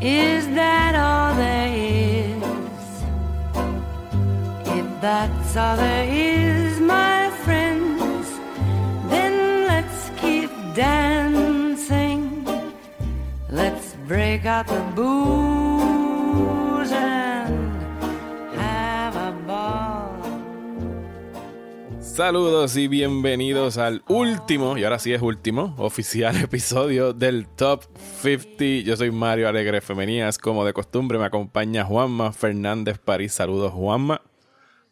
Is that all there is? If that's all there is, my friends, then let's keep dancing. Let's break out the booze Saludos y bienvenidos al último, y ahora sí es último, oficial episodio del Top 50. Yo soy Mario Alegre Femenías, como de costumbre me acompaña Juanma Fernández París. Saludos Juanma.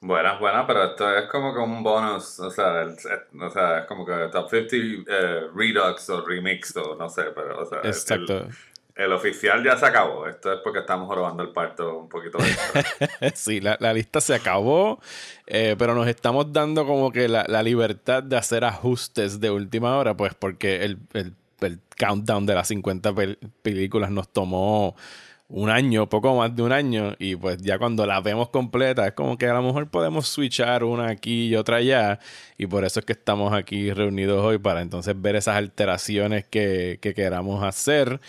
Buenas, buenas, pero esto es como que un bonus, o sea, el- o sea, es como que Top 50 eh, Redux o Remix o no sé, pero o sea, Exacto. El, el oficial ya se acabó, esto es porque estamos robando el parto un poquito. Sí, la, la lista se acabó, eh, pero nos estamos dando como que la, la libertad de hacer ajustes de última hora, pues porque el, el- el countdown de las 50 pel- películas nos tomó un año, poco más de un año, y pues ya cuando la vemos completa es como que a lo mejor podemos switchar una aquí y otra allá, y por eso es que estamos aquí reunidos hoy para entonces ver esas alteraciones que, que queramos hacer.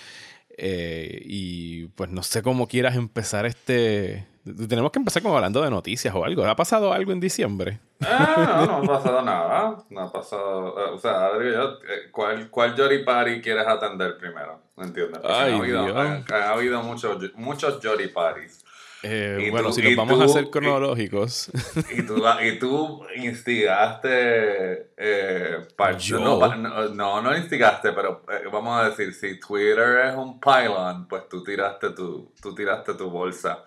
Eh, y pues no sé cómo quieras empezar este. Tenemos que empezar como hablando de noticias o algo. ¿Ha pasado algo en diciembre? ah, no, no ha pasado nada, no ha pasado, eh, o sea, ahora digo yo, eh, ¿cuál, cuál Jory Party quieres atender primero? ¿Me entiendes? Ay, habido, han habido muchos, muchos Jory Parties. Eh, Y bueno, tú- si nos y vamos tú- a y- cronológicos. Y tú, y tú instigaste. Eh, par- ¿Yo? No, no, no, no instigaste, pero eh, vamos a decir: si Twitter es un pylon, pues tú tiraste tu, tú tiraste tu bolsa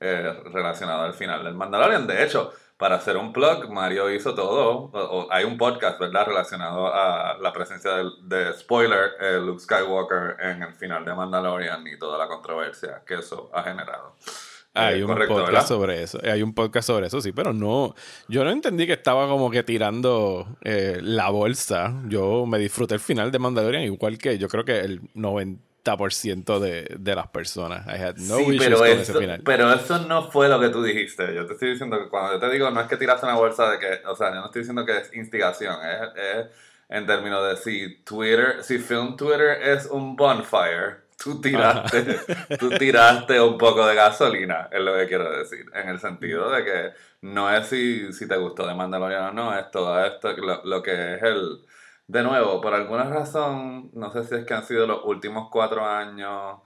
eh, relacionada al final del Mandalorian. De hecho, para hacer un plug, Mario hizo todo. o- o hay un podcast, ¿verdad?, relacionado a la presencia del- de, spoiler, eh, Luke Skywalker en el final de Mandalorian y toda la controversia que eso ha generado. Hay Eh, un correcto, podcast ¿verdad? sobre eso. Hay un podcast sobre eso, sí, pero no. Yo no entendí que estaba como que tirando eh, la bolsa. Yo me disfruté el final de Mandalorian, igual que yo creo que el 90% de, de las personas. I had no sí, pero eso, ese final. pero eso no fue lo que tú dijiste. Yo te estoy diciendo que cuando yo te digo, no es que tiraste una bolsa de que, o sea, yo no estoy diciendo que es instigación, es, es en términos de si Twitter, si Film Twitter es un bonfire, tú tiraste, tú tiraste un poco de gasolina, es lo que quiero decir, en el sentido de que no es si, si te gustó de Mandalorian o no, es todo esto, lo, lo que es el... De nuevo, por alguna razón, no sé si es que han sido los últimos cuatro años,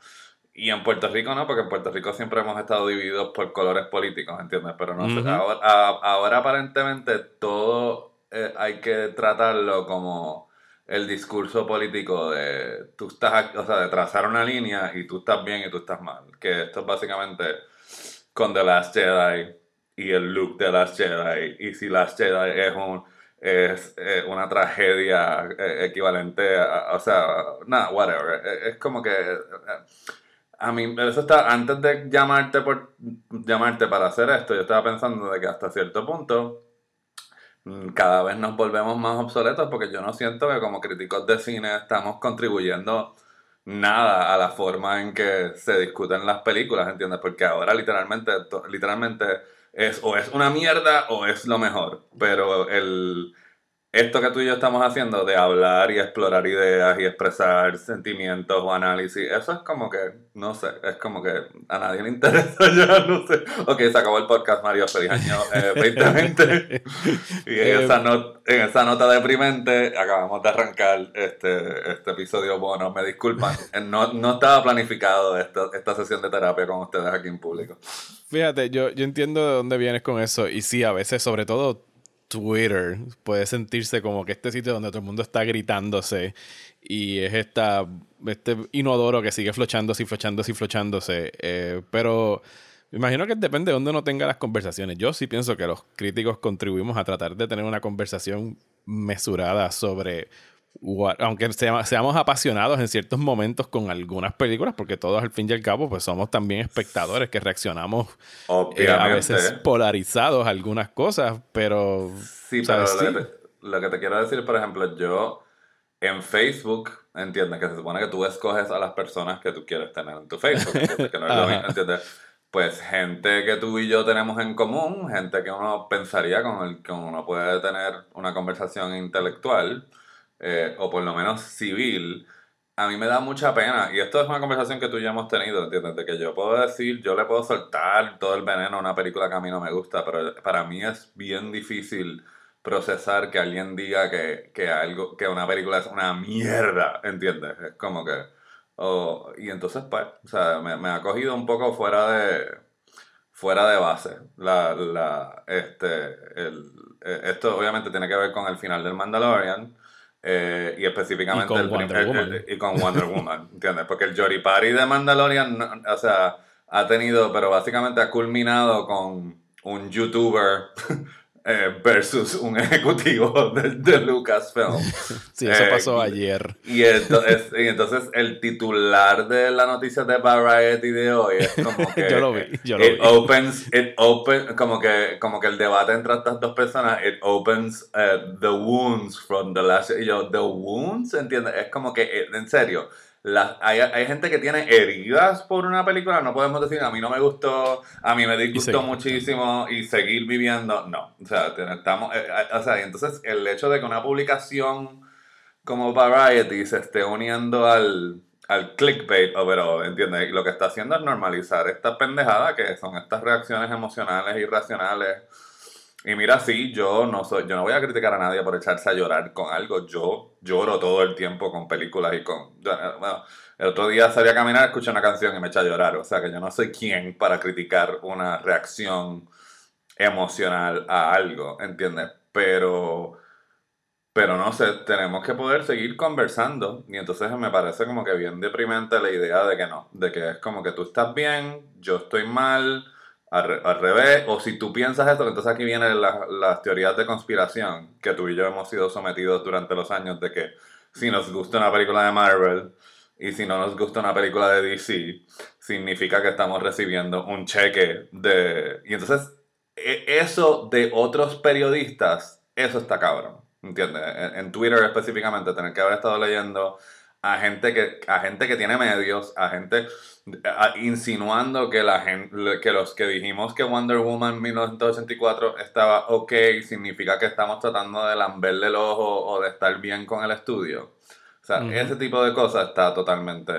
y en Puerto Rico no, porque en Puerto Rico siempre hemos estado divididos por colores políticos, ¿entiendes? Pero no sé, Ujú. ahora, a- ahora aparentemente todo eh, hay que tratarlo como el discurso político de tú estás, o sea, de trazar una línea y tú estás bien y tú estás mal. Que esto es básicamente con The Last Jedi y el look de Last Jedi. Y si Last Jedi es un es eh, una tragedia eh, equivalente a, o sea, nada, whatever. Eh, Es como que eh, a mí, eso está, antes de llamarte por llamarte para hacer esto, yo estaba pensando de que hasta cierto punto cada vez nos volvemos más obsoletos porque yo no siento que como críticos de cine estamos contribuyendo nada a la forma en que se discuten las películas, ¿entiendes? Porque ahora literalmente, literalmente es o es una mierda o es lo mejor, pero el esto que tú y yo estamos haciendo de hablar y explorar ideas y expresar sentimientos o análisis, eso es como que, no sé, es como que a nadie le interesa ya, no sé. Ok, se acabó el podcast, Mario, feliz año eh, 2020. Y en, Eh, esa not- en esa nota deprimente acabamos de arrancar este, este episodio bono, me disculpan, no, no estaba planificado esta, esta sesión de terapia con ustedes aquí en público. Fíjate, yo, yo entiendo de dónde vienes con eso. Y sí, a veces, sobre todo Twitter, puede sentirse como que este sitio donde todo el mundo está gritándose y es esta, este inodoro que sigue flochándose y flochándose y flochándose. Eh, pero me imagino que depende de dónde uno tenga las conversaciones. Yo sí pienso que los críticos contribuimos a tratar de tener una conversación mesurada sobre what- aunque sea- seamos apasionados en ciertos momentos con algunas películas, porque todos al fin y al cabo pues somos también espectadores que reaccionamos eh, a veces polarizados a algunas cosas, pero Sí, pero lo, Sí. Que te, lo que te quiero decir, por ejemplo, yo en Facebook, entiendes que se supone que tú escoges a las personas que tú quieres tener en tu Facebook, que no es lo mismo, ¿entiendes? Pues gente que tú y yo tenemos en común, gente que uno pensaría con el que uno puede tener una conversación intelectual, eh, o por lo menos civil, a mí me da mucha pena, y esto es una conversación que tú y hemos tenido, ¿entiendes? De que yo puedo decir, yo le puedo soltar todo el veneno a una película que a mí no me gusta, pero para mí es bien difícil procesar que alguien diga que, que algo, que una película es una mierda, ¿entiendes? Es como que... Oh, y entonces, pues, o sea, me, me ha cogido un poco fuera de fuera de base. La, la, este, el, eh, esto obviamente tiene que ver con el final del Mandalorian. Eh, y específicamente Y con el, Wonder el- Woman. el- y con Wonder Woman, ¿entiendes? Porque el Jory Party de Mandalorian, o sea, ha tenido, pero básicamente ha culminado con un youtuber eh, versus un ejecutivo de, de Lucasfilm. Sí, eso Eh, pasó ayer. Y entonces, y entonces el titular de la noticia de Variety de hoy es como que Yo lo vi, yo lo it vi. opens it open como que como que el debate entre estas dos personas it opens uh, the wounds from the last y yo the wounds ¿entiendes? Es como que eh, en serio hay, hay gente que tiene heridas por una película, no podemos decir a mí no me gustó, a mí me disgustó muchísimo y seguir viviendo, no, o sea, estamos, eh, eh, o sea, y entonces el hecho de que una publicación como Variety se esté uniendo al, al clickbait overall, ¿entiendes? Lo que está haciendo es normalizar esta pendejada que son estas reacciones emocionales irracionales. Y mira, sí, yo no soy, yo no voy a criticar a nadie por echarse a llorar con algo. Yo lloro todo el tiempo con películas y con. bueno, el otro día salí a caminar, escuché una canción y me eché a llorar. O sea que yo no soy quien para criticar una reacción emocional a algo, ¿entiendes? Pero. Pero no sé, tenemos que poder seguir conversando. Y entonces me parece como que bien deprimente la idea de que no, de que es como que tú estás bien, yo estoy mal, al, re- al revés. O si tú piensas esto, entonces aquí vienen la- las teorías de conspiración que tú y yo hemos sido sometidos durante los años de que si nos gusta una película de Marvel y si no nos gusta una película de DC, significa que estamos recibiendo un cheque de... Y entonces e- eso de otros periodistas, eso está cabrón. ¿Entiendes? En, en Twitter específicamente, tener que haber estado leyendo a gente que, a gente que tiene medios, a gente a- insinuando que, la gen- que los que dijimos que Wonder Woman 1984 estaba ok, significa que estamos tratando de lamberle el ojo o de estar bien con el estudio. O sea, ese tipo de cosas está totalmente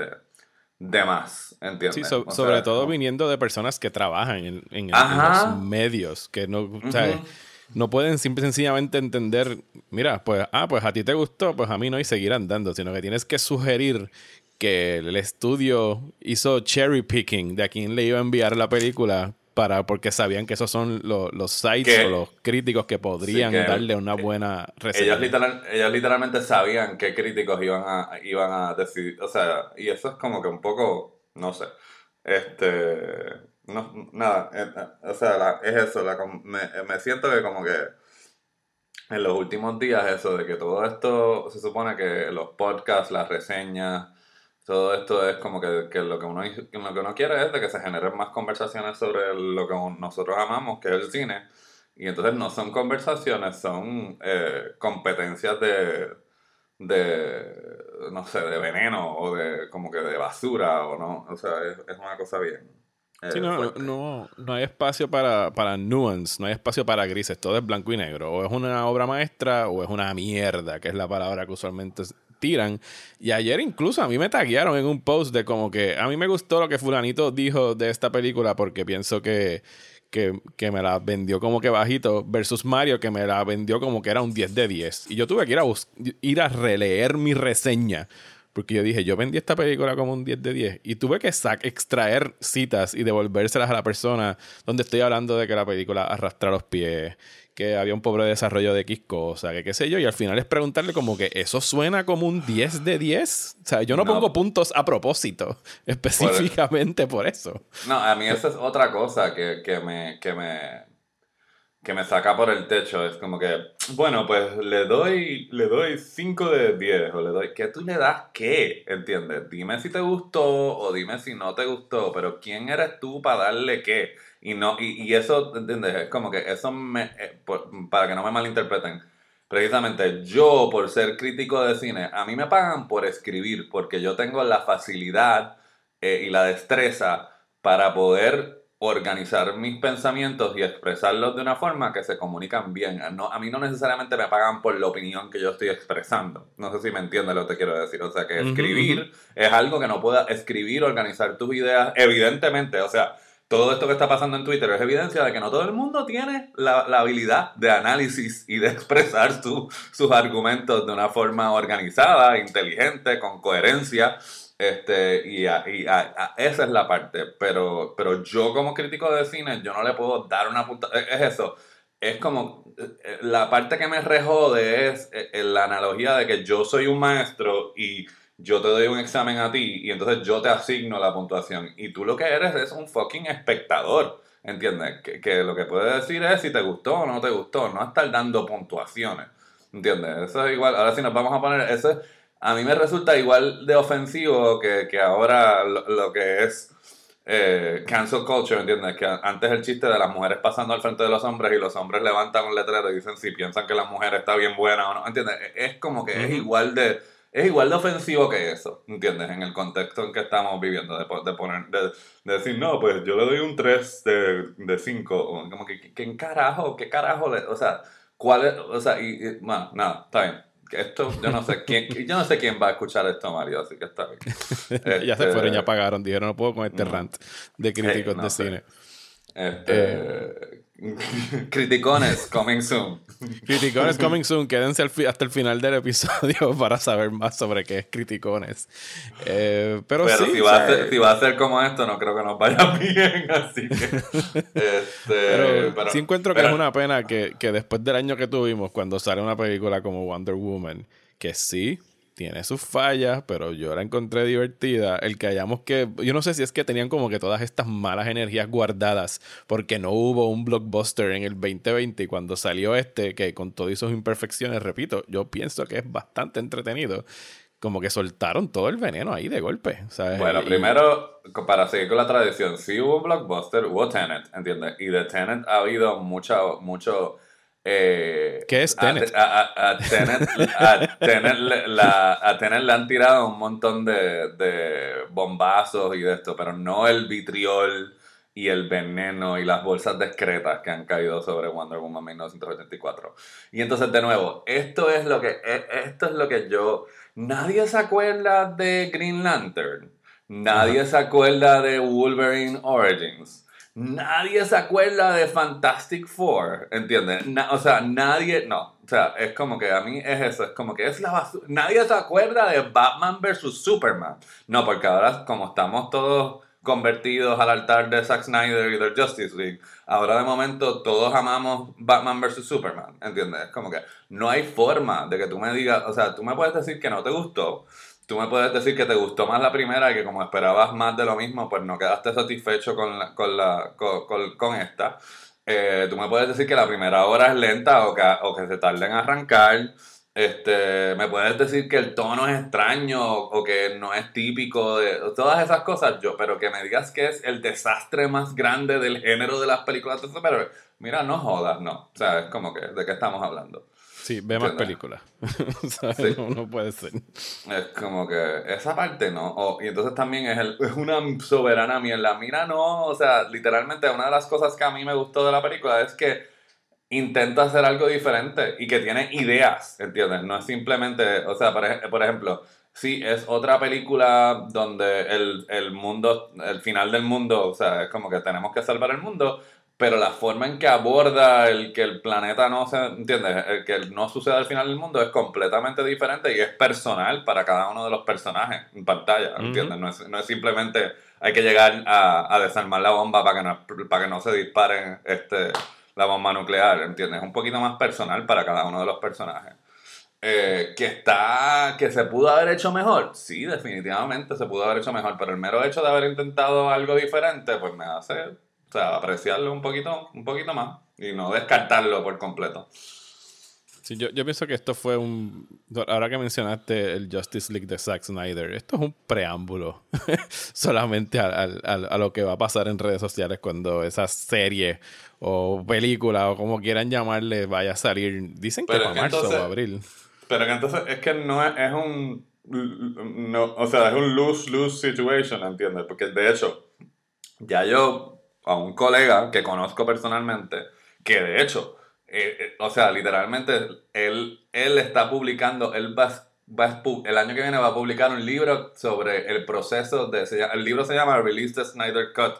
de más, ¿entiendes? Sí, so- O sea, sobre todo como- viniendo de personas que trabajan en, en- en Ajá. los medios, que no, o sea, Ujú. No pueden simple y sencillamente entender, mira, pues, ah, pues a ti te gustó, pues a mí no, y seguir andando, sino que tienes que sugerir que el estudio hizo cherry picking de a quién le iba a enviar la película para porque sabían que esos son lo- los sites o los críticos que podrían que- darle una buena reseña. Ellos, literal, ellos literalmente sabían qué críticos iban a, iban a decidir. O sea, y eso es como que un poco, no sé. Este. No, nada. eh, eh, o sea, es eso. La, me, me siento que como que en los últimos días, eso de que todo esto se supone que los podcasts, las reseñas, todo esto es como que, que lo, que uno, lo que uno quiere es de que se generen más conversaciones sobre lo que nosotros amamos, que es el cine. Y entonces no son conversaciones, son eh, competencias de, de, no sé, de veneno o de como que de basura o no. O sea, es, es una cosa bien. Eh, Sí, no, no, no hay espacio para, para nuance, no hay espacio para grises, todo es blanco y negro. O es una obra maestra o es una mierda, que es la palabra que usualmente tiran. Y ayer incluso a mí me taguearon en un post de como que a mí me gustó lo que fulanito dijo de esta película porque pienso que, que, que me la vendió como que bajito versus Mario que me la vendió como que era un 10 de 10. Y yo tuve que ir a, ir a releer mi reseña. Porque yo dije, yo vendí esta película como un 10 de 10 y tuve que extraer citas y devolvérselas a la persona donde estoy hablando de que la película arrastra los pies, que había un pobre desarrollo de X cosa, que qué sé yo, y al final es preguntarle como que eso suena como un 10 de 10. O sea, yo no, No. pongo puntos a propósito, específicamente por eso. No, a mí esa es otra cosa que, que me, que me que me saca por el techo. Es como que, bueno, pues le doy le doy 5 de 10 o le doy... ¿Qué tú le das qué? ¿Entiendes? Dime si te gustó o dime si no te gustó, pero ¿quién eres tú para darle qué? Y, no, y, y eso, ¿entiendes? Es como que eso me... eh, para que no me malinterpreten. Precisamente yo, por ser crítico de cine, a mí me pagan por escribir, porque yo tengo la facilidad eh, y la destreza para poder organizar mis pensamientos y expresarlos de una forma que se comunican bien. No, a mí no necesariamente me pagan por la opinión que yo estoy expresando. No sé si me entiendes lo que quiero decir. O sea, que escribir es algo que no pueda escribir, organizar tus ideas, evidentemente. O sea, todo esto que está pasando en Twitter es evidencia de que no todo el mundo tiene la, habilidad de análisis y de expresar sus argumentos de una forma organizada, inteligente, con coherencia. Este, y, esa es la parte. Pero, pero yo como crítico de cine, yo no le puedo dar una punta. Es, eso. Es como, eh, la parte que me rejode es la analogía de que yo soy un maestro y yo te doy un examen a ti y entonces yo te asigno la puntuación. Y tú lo que eres es un fucking espectador. ¿Entiendes? Que, lo que puedes decir es si te gustó o no te gustó, no estar dando puntuaciones. ¿Entiendes? Eso es igual. Ahora sí nos vamos a poner. Eso a mí me resulta igual de ofensivo que, ahora lo, que es eh, cancel culture, ¿entiendes? Que antes el chiste de las mujeres pasando al frente de los hombres y los hombres levantan un letrero y dicen si piensan que la mujer está bien buena o no, ¿entiendes? Es como que es igual de es igual de ofensivo que eso, ¿entiendes? En el contexto en que estamos viviendo, de, de poner, de, decir, no, pues yo le doy un 3 de, 5, como que, ¿qué carajo? ¿Qué carajo? Le, o sea, ¿cuál es? O sea, y, bueno, nada, está bien. Esto, yo no sé quién, yo no sé quién va a escuchar esto, Mario, así que está bien. ya se fueron, ya este, pagaron, dijeron, no puedo con este rant de críticos de cine. Este, eh, Criticones coming soon. Criticones coming soon. Quédense hasta el final del episodio para saber más sobre qué es Criticones. Eh, pero, sí, si, va a ser, como esto, no creo que nos vaya bien. Así que. Este, pero, sí encuentro que es una pena que, que después del año que tuvimos, cuando sale una película como Wonder Woman, que sí, tiene sus fallas, pero yo la encontré divertida. El que hayamos que. Yo no sé si es que tenían como que todas estas malas energías guardadas, porque no hubo un blockbuster en el 2020 y cuando salió este, que con todas sus imperfecciones, repito, yo pienso que es bastante entretenido. Como que soltaron todo el veneno ahí de golpe. Bueno, primero, para seguir con la tradición, sí hubo un blockbuster, hubo Tenet, ¿entiendes? Y de Tenet ha habido mucho, mucho eh, ¿Qué es Tenet? A, Tenet, le han tirado un montón de, bombazos y de esto, pero no el vitriol y el veneno y las bolsas discretas que han caído sobre Wonder Woman 1984. Y entonces, de nuevo, esto es lo que, e, esto es lo que yo... Nadie se acuerda de Green Lantern. Nadie se acuerda de Wolverine Origins nadie se acuerda de Fantastic Four, ¿entiendes? o sea, nadie, no, o sea, es como que a mí es eso, es como que es la basura. Nadie se acuerda de Batman vs. Superman. No, porque ahora como estamos todos convertidos al altar de Zack Snyder y del Justice League, ahora de momento todos amamos Batman vs. Superman, ¿entiendes? Es como que no hay forma de que tú me digas, o sea, tú me puedes decir que no te gustó, tú me puedes decir que te gustó más la primera y que como esperabas más de lo mismo, pues no quedaste satisfecho con, la, con, la, con, esta. Eh, tú me puedes decir que la primera hora es lenta o que, o que se tarda en arrancar. Este, me puedes decir que el tono es extraño o, que no es típico de todas esas cosas, yo, pero que me digas que es el desastre más grande del género de las películas de superhéroes. Mira, no jodas, no. O sea, es como que, ¿de qué estamos hablando? Sí, ve más películas. No, puede ser. Es como que esa parte no. y entonces también es, el, es una soberana mierda. Mira, no. O sea, literalmente una de las cosas que a mí me gustó de la película es que intenta hacer algo diferente y que tiene ideas, ¿entiendes? No es simplemente, o sea, por, por ejemplo, sí, es otra película donde el, el mundo, el final del mundo, o sea, es como que tenemos que salvar el mundo, pero la forma en que aborda el que el planeta no se, ¿entiendes? El que no suceda al final del mundo es completamente diferente y es personal para cada uno de los personajes en pantalla, ¿entiendes? no, es, no, es, simplemente hay que llegar a, a, desarmar la bomba para que no, para que no se disparen este, la bomba nuclear, ¿entiendes? Es un poquito más personal para cada uno de los personajes. Eh, que está, que se pudo haber hecho mejor, sí, definitivamente se pudo haber hecho mejor, pero el mero hecho de haber intentado algo diferente, pues me hace o sea, apreciarlo un poquito, un poquito más y no descartarlo por completo. Sí, yo, yo pienso que esto fue un. Ahora que mencionaste el Justice League de Zack Snyder, esto es un preámbulo solamente a, a, lo que va a pasar en redes sociales cuando esa serie o película o como quieran llamarle vaya a salir. Dicen que para marzo o abril. Pero que entonces es que no es, es un. No, o sea, es un lose-lose situation, ¿entiendes? Porque de hecho, ya yo a un colega que conozco personalmente, que de hecho, eh, eh, o sea, literalmente, él, él está publicando, él va, va el año que viene va a publicar un libro sobre el proceso de, se el libro se llama Release the Snyder Cut,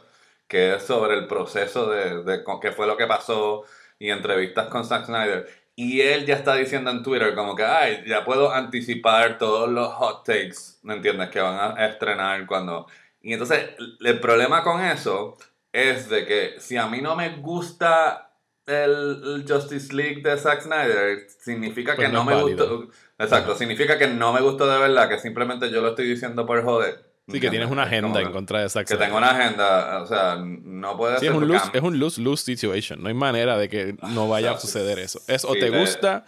que es sobre el proceso de, de co- qué fue lo que pasó y entrevistas con Zack Snyder. Y él ya está diciendo en Twitter como que, ay, ya puedo anticipar todos los hot takes, ¿me entiendes? Que van a estrenar cuando... Y entonces, el problema con eso es de que si a mí no me gusta el, el Justice League de Zack Snyder, significa Pues que no me gustó. Exacto, significa que no me gustó de verdad, que simplemente yo lo estoy diciendo por joder. Sí, que tienes una agenda en contra de Zack Que Snyder. tengo una agenda, o sea, no puede Sí, ser es un, lose, es un lose-lose situation. No hay manera de que no vaya a sea, suceder eso. Es o te gusta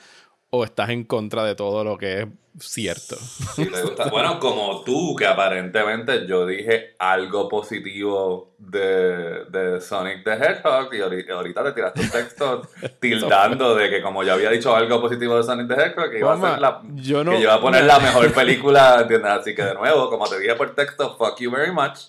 o estás en contra de todo lo que es cierto. Si te gusta. Bueno, como tú, que aparentemente yo dije algo positivo de, de Sonic the Hedgehog y ahori- ahorita te tiraste un texto tildando de que como yo había dicho algo positivo de Sonic the Hedgehog, que iba a, ser la, yo no- que yo iba a poner la mejor película, ¿entiendes? Así que de nuevo, como te dije por texto, fuck you very much.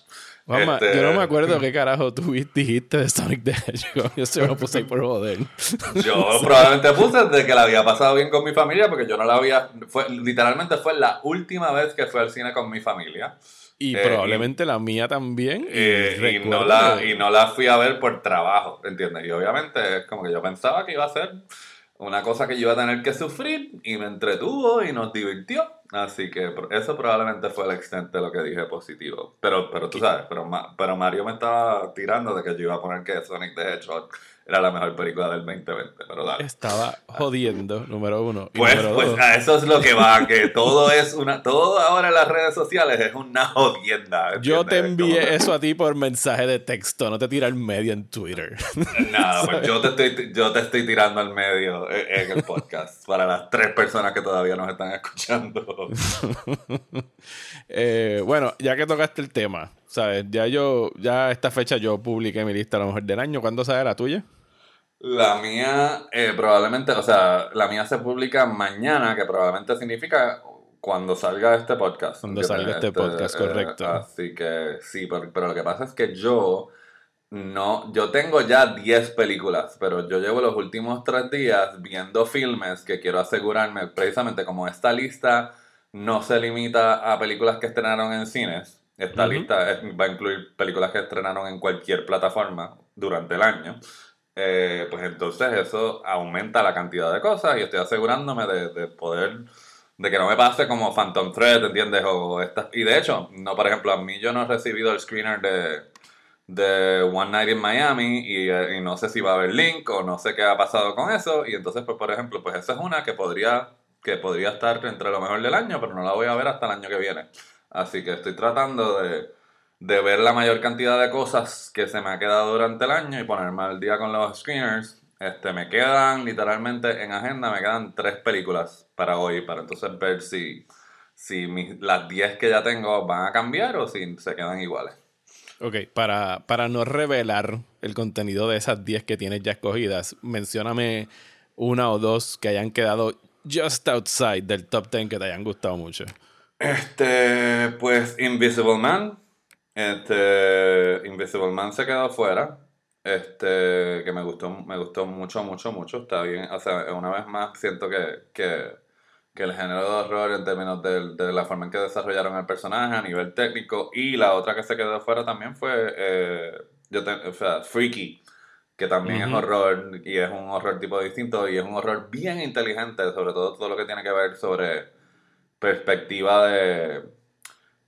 Mamá, Este, yo no me acuerdo qué carajo tú dijiste de Sonic the Hedgehog. Yo se lo puse ahí por joder. Yo probablemente puse de que la había pasado bien con mi familia porque yo no la había. Fue, literalmente fue la última vez que fui al cine con mi familia. Y Eh, probablemente la mía también. Y, Eh, y, no la, que- y no la fui a ver por trabajo, ¿entiendes? Y obviamente es como que yo pensaba que iba a ser una cosa que yo iba a tener que sufrir y me entretuvo y nos divirtió. Así que eso probablemente fue el extent de lo que dije positivo. Pero, pero tú sabes, pero, pero Mario me estaba tirando de que yo iba a poner que Sonic the Hedgehog era la mejor película del 2020. Pero dale. Estaba jodiendo, número uno. Pues, número pues dos, a eso es lo que va, que todo es una, todo ahora en las redes sociales es una jodienda. yo te envié eso a ti por mensaje de texto, no te tira al medio en Twitter. Nada, pues yo te, estoy, yo te estoy tirando al medio en en el podcast para las tres personas que todavía nos están escuchando. Eh, bueno, ya que tocaste el tema, ¿sabes? Ya yo, ya esta fecha yo publiqué mi lista a lo mejor del año. ¿Cuándo sale la tuya? La mía, eh, probablemente, o sea, la mía se publica mañana, que probablemente significa cuando salga este podcast. Cuando salga este podcast, correcto. así que sí, pero, pero lo que pasa es que yo no, yo tengo ya 10 películas, pero yo llevo los últimos tres días viendo filmes que quiero asegurarme, precisamente como esta lista no se limita a películas que estrenaron en cines. Esta lista es- va a incluir películas que estrenaron en cualquier plataforma durante el año. Eh, pues entonces eso aumenta la cantidad de cosas y estoy asegurándome de, de poder, de que no me pase como Phantom Thread, ¿entiendes? O estas, y de hecho, no, por ejemplo, a mí yo no he recibido el screener de, de One Night in Miami y, eh, y no sé si va a haber link o no sé qué ha pasado con eso y entonces, pues por ejemplo, pues esa es una que podría, que podría estar entre lo mejor del año, pero no la voy a ver hasta el año que viene. Así que estoy tratando de, de ver la mayor cantidad de cosas que se me ha quedado durante el año y ponerme al día con los screeners. Este, me quedan literalmente en agenda, me quedan tres películas para hoy, para entonces ver si, si mis- las 10 que ya tengo van a cambiar o si se quedan iguales. Ok, para, para no revelar el contenido de esas 10 que tienes ya escogidas, mencióname una o dos que hayan quedado just outside del top 10 que te hayan gustado mucho. Este, pues Invisible Man. Este, Invisible Man se quedó fuera. Este, que me gustó, me gustó mucho, mucho, mucho. Está bien. O sea, una vez más siento que, que, que el género de horror en términos de, de la forma en que desarrollaron el personaje a nivel técnico. Y la otra que se quedó fuera también fue, eh, yo te- o sea, Freaky. Que también es horror y es un horror tipo distinto y es un horror bien inteligente, sobre todo todo lo que tiene que ver sobre perspectiva de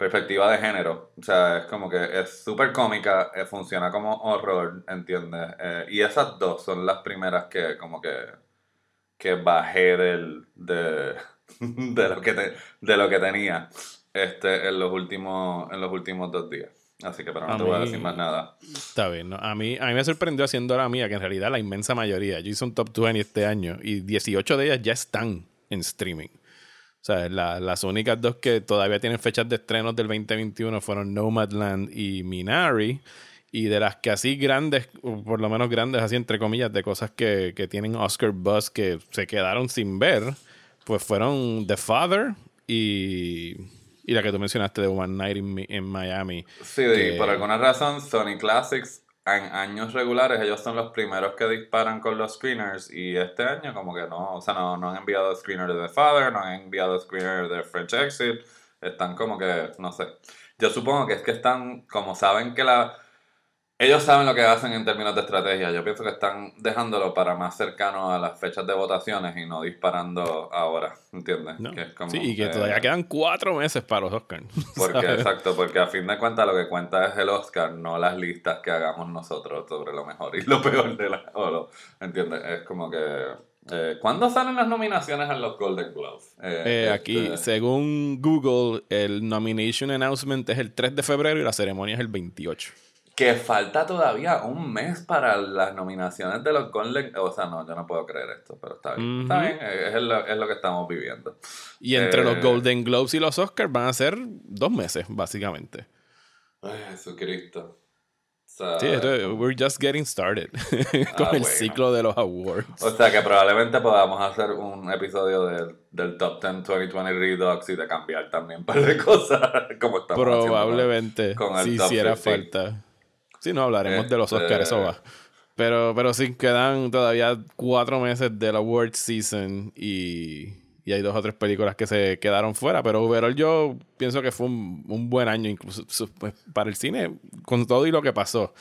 perspectiva de género. O sea, es como que es súper cómica, eh, funciona como horror, ¿entiendes? Eh, y esas dos son las primeras que como que, que bajé del, de, de, lo que te- de lo que tenía este, en, los últimos, en los últimos dos días. Así que pero no A te voy a decir más nada. Está bien, ¿no? A mí, a mí me sorprendió haciendo la mía, que en realidad la inmensa mayoría, yo hice un top 20 este año y 18 de ellas ya están en streaming. O sea, la- las únicas dos que todavía tienen fechas de estrenos del 2021 fueron Nomadland y Minari. Y de las que así grandes, o por lo menos grandes, así entre comillas, de cosas que, que tienen Oscar Buzz que se quedaron sin ver, pues fueron The Father y, y la que tú mencionaste de One Night in, in Miami. Sí, que- por alguna razón Sony Classics en años regulares ellos son los primeros que disparan con los screeners y este año como que no, o sea, no, no han enviado screener de The Father, no han enviado screener de French Exit, están como que, no sé. Yo supongo que es que están, como saben que la ellos saben lo que hacen en términos de estrategia. Yo pienso que están dejándolo para más cercano a las fechas de votaciones y no disparando ahora, ¿entiendes? sí, y que todavía quedan cuatro meses para los Oscars. Porque, exacto, porque a fin de cuentas lo que cuenta es el Oscar, no las listas que hagamos nosotros sobre lo mejor y lo peor de la... ¿Entiendes? Es como que... Eh, ¿Cuándo salen las nominaciones a los Golden Globes? Eh, eh, aquí, este según Google, el nomination announcement es el 3 de febrero y la ceremonia es el 28 que falta todavía un mes para las nominaciones de los Golden o sea no yo no puedo creer esto pero está bien está bien es, lo, que estamos viviendo. Y entre los eh, Golden Globes y los Oscars van a ser dos meses básicamente. Ay Jesucristo. Sí, we're just getting started con ah, el ciclo de los awards. O sea que probablemente podamos hacer un episodio del Top 10 2020 Redux y de cambiar también un par de cosas como estamos Probablemente, si hiciera falta. Sí, no hablaremos de los Oscars, eso va. Este, pero, pero sí, quedan todavía cuatro meses del award season y, y, hay dos o tres películas que se quedaron fuera. Pero overall yo pienso que fue un, un buen año incluso pues, para el cine con todo y lo que pasó.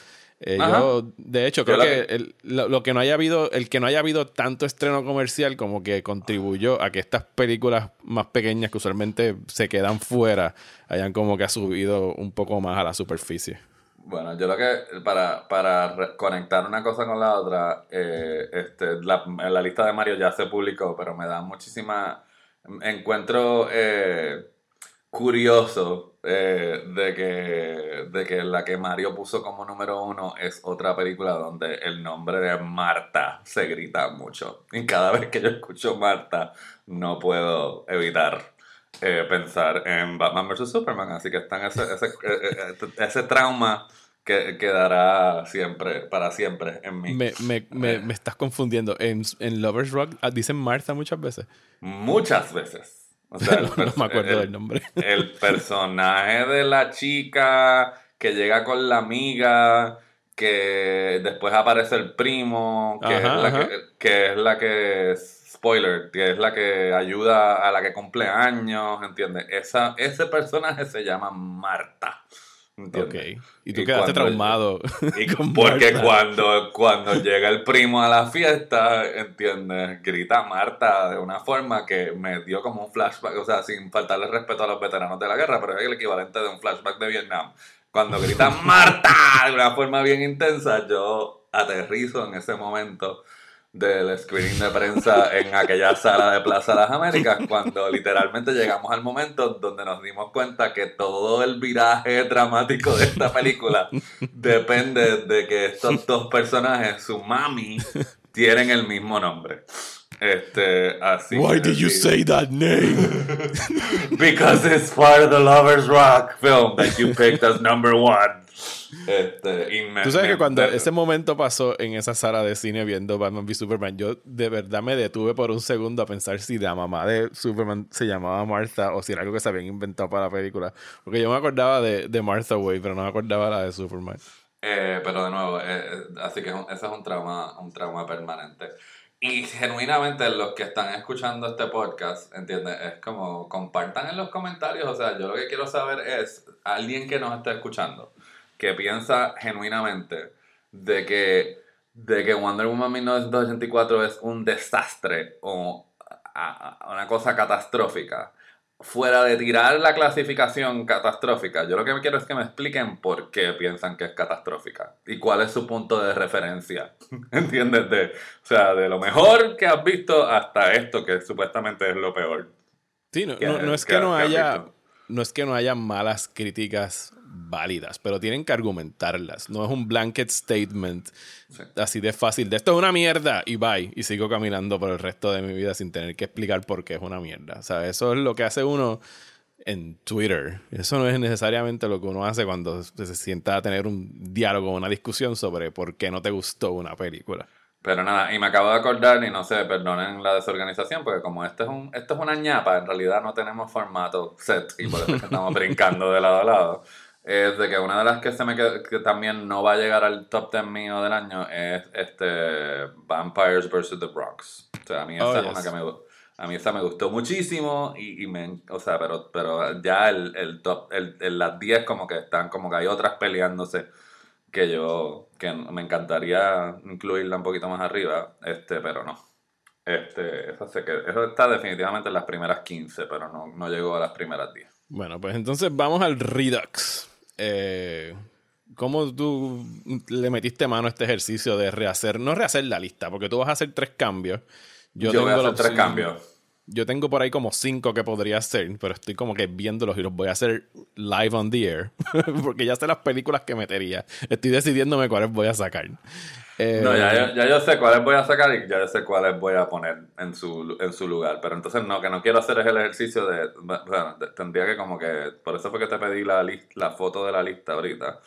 Eh, yo, de hecho, creo que, lo, que no haya habido, el que no haya habido tanto estreno comercial como que contribuyó a que estas películas más pequeñas que usualmente se quedan fuera hayan como que ha subido un poco más a la superficie. Bueno, yo lo que, para, para conectar una cosa con la otra, eh, este, la, lista de Mario ya se publicó, pero me da muchísima, encuentro eh, curioso eh, de, que, de que la que Mario puso como número uno es otra película donde el nombre de Marta se grita mucho. Y cada vez que yo escucho Marta, no puedo evitar eh, pensar en Batman vs. Superman. Así que está ese, ese, eh, eh, ese trauma que quedará siempre, para siempre en mí. Me, me, me, estás confundiendo. En, en, Lovers Rock ah, dicen Martha muchas veces. Muchas veces. O sea, no, me acuerdo del nombre. El personaje de la chica que llega con la amiga que después aparece el primo, que, es, la que, que es la que spoiler, que es la que ayuda a la que cumple años, ¿entiendes? Esa, ese personaje se llama Marta. ¿entiendes? Ok. Y tú quedaste traumado. Y, porque cuando, cuando llega el primo a la fiesta, ¿entiendes? Grita Marta de una forma que me dio como un flashback, o sea, sin faltarle respeto a los veteranos de la guerra, pero es el equivalente de un flashback de Vietnam. Cuando grita Marta de una forma bien intensa, yo aterrizo en ese momento del screening de prensa en aquella sala de Plaza de las Américas, cuando literalmente llegamos al momento donde nos dimos cuenta que todo el viraje dramático de esta película depende de que estos dos personajes, su mami, tienen el mismo nombre. Este, así. Why did you say that name? Because it's part of the Lovers Rock film that you picked as number one. Este, Tú sabes que cuando ese momento pasó en esa sala de cine viendo Batman v Superman, yo de verdad me detuve por un segundo a pensar si la mamá de Superman se llamaba Martha o si era algo que se habían inventado para la película. Porque yo me acordaba de, de Martha Way, pero no me acordaba la de Superman. Eh, pero de nuevo, eh, eh, así que ese es un trauma, un trauma permanente. Y genuinamente los que están escuchando este podcast, ¿entiendes? Es como compartan en los comentarios. O sea, yo lo que quiero saber es alguien que nos esté escuchando que piensa genuinamente de que, de que Wonder Woman 1984 es un desastre o una cosa catastrófica, fuera de tirar la clasificación catastrófica, yo lo que quiero es que me expliquen por qué piensan que es catastrófica y cuál es su punto de referencia. ¿Entiendes? De, o sea, de lo mejor que has visto hasta esto que supuestamente es lo peor. Sí, no, no, es que, no haya no es que no haya malas críticas válidas, pero tienen que argumentarlas. No es un blanket statement así de fácil. De esto es una mierda y bye. Y sigo caminando por el resto de mi vida sin tener que explicar por qué es una mierda. O sea, eso es lo que hace uno en Twitter. Eso no es necesariamente lo que uno hace cuando se sienta a tener un diálogo, una discusión sobre por qué no te gustó una película. Pero nada, y me acabo de acordar, y no sé, perdonen la desorganización, porque como esto es, un, esto es una ñapa, en realidad no tenemos formato set, y por eso estamos brincando de lado a lado. Es de que una de las que se me qued- que también no va a llegar al top 10 mío del año es este Vampires vs. The Bronx. O sea, a mí esa Oh, es yes. una que me a mí esa me gustó muchísimo y, y me, o sea, pero, pero ya el, el top, el, el- las 10 como que están, como que hay otras peleándose que yo, que me encantaría incluirla un poquito más arriba, este, pero no. Este, eso, se qued- eso está definitivamente en las primeras 15, pero no, no llegó a las primeras 10. Bueno, pues entonces vamos al Redux. Eh, ¿Cómo tú le metiste mano a este ejercicio de rehacer, no rehacer la lista, porque tú vas a hacer tres cambios? Yo, voy a hacer tres cambios. Yo tengo por ahí como cinco que podría hacer, pero estoy como que viéndolos y los voy a hacer live on the air, porque ya sé las películas que metería. Estoy decidiéndome cuáles voy a sacar. Eh, No, ya, yo- ya yo sé cuáles voy a sacar y ya yo sé cuáles voy a poner en su, en su lugar. Pero entonces no, que no quiero hacer es el ejercicio de... Bueno, de- tendría que como que... Por eso fue que te pedí la, lis- la foto de la lista ahorita.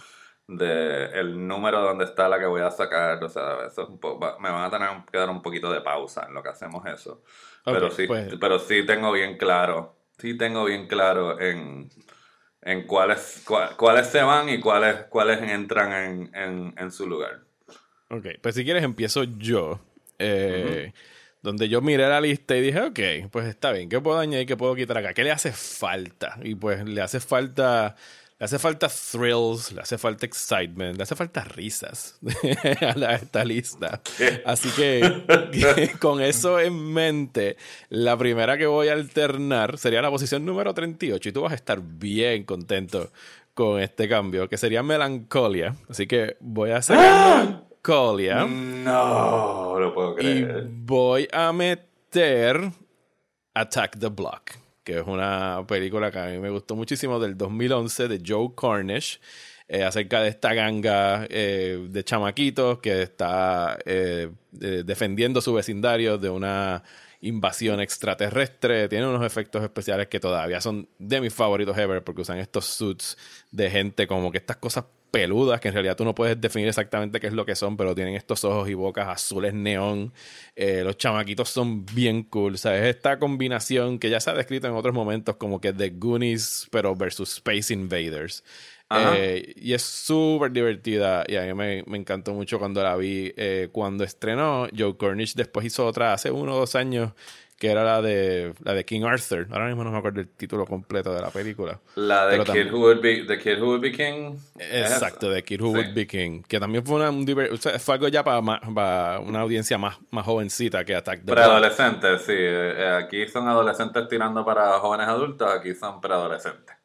De el número donde está la que voy a sacar. O sea, eso es un poco, va- me van a tener que dar un poquito de pausa en lo que hacemos eso. pero, sí, pues- pero sí tengo bien claro. Sí tengo bien claro en... En cuáles, cuáles se van y cuáles, cuáles entran en, en, en su lugar. Ok, pues si quieres empiezo yo. eh, Donde yo miré la lista y dije, ok, pues está bien, ¿qué puedo añadir, qué puedo quitar acá? ¿Qué le hace falta? Y pues le hace falta, le hace falta thrills, le hace falta excitement, le hace falta risas a, esta lista. Así que con eso en mente, la primera que voy a alternar sería la posición número 38 y tú vas a estar bien contento con este cambio, que sería melancolia. Así que voy a sacar melancolia. No, lo puedo Y creer. voy a meter Attack the Block, que es una película que a mí me gustó muchísimo del 2011 de Joe Cornish, eh, acerca de esta ganga eh, de chamaquitos que está eh, defendiendo su vecindario de una invasión extraterrestre. Tiene unos efectos especiales que todavía son de mis favoritos ever porque usan estos suits de gente como que estas cosas peludas que en realidad tú no puedes definir exactamente qué es lo que son, pero tienen estos ojos y bocas azules neón. Eh, los chamaquitos son bien cool. O sea, es esta combinación que ya se ha descrito en otros momentos como que The Goonies, pero versus Space Invaders. Eh, y es súper divertida y a mí me, me encantó mucho cuando la vi. eh, cuando estrenó, Joe Cornish después hizo otra hace uno o dos años que era la de, la de King Arthur. Ahora mismo no me acuerdo el título completo de la película. La de Kid también- Who Would Be, The Kid Who Would Be King. ¿es Exacto, de Kid Who Sí. Would Be King. Que también fue, una, un diver- o sea, fue algo ya para, para una audiencia más, más jovencita que Attack the. Preadolescentes, sí. Eh, eh, Aquí son adolescentes tirando para jóvenes adultos, aquí son preadolescentes.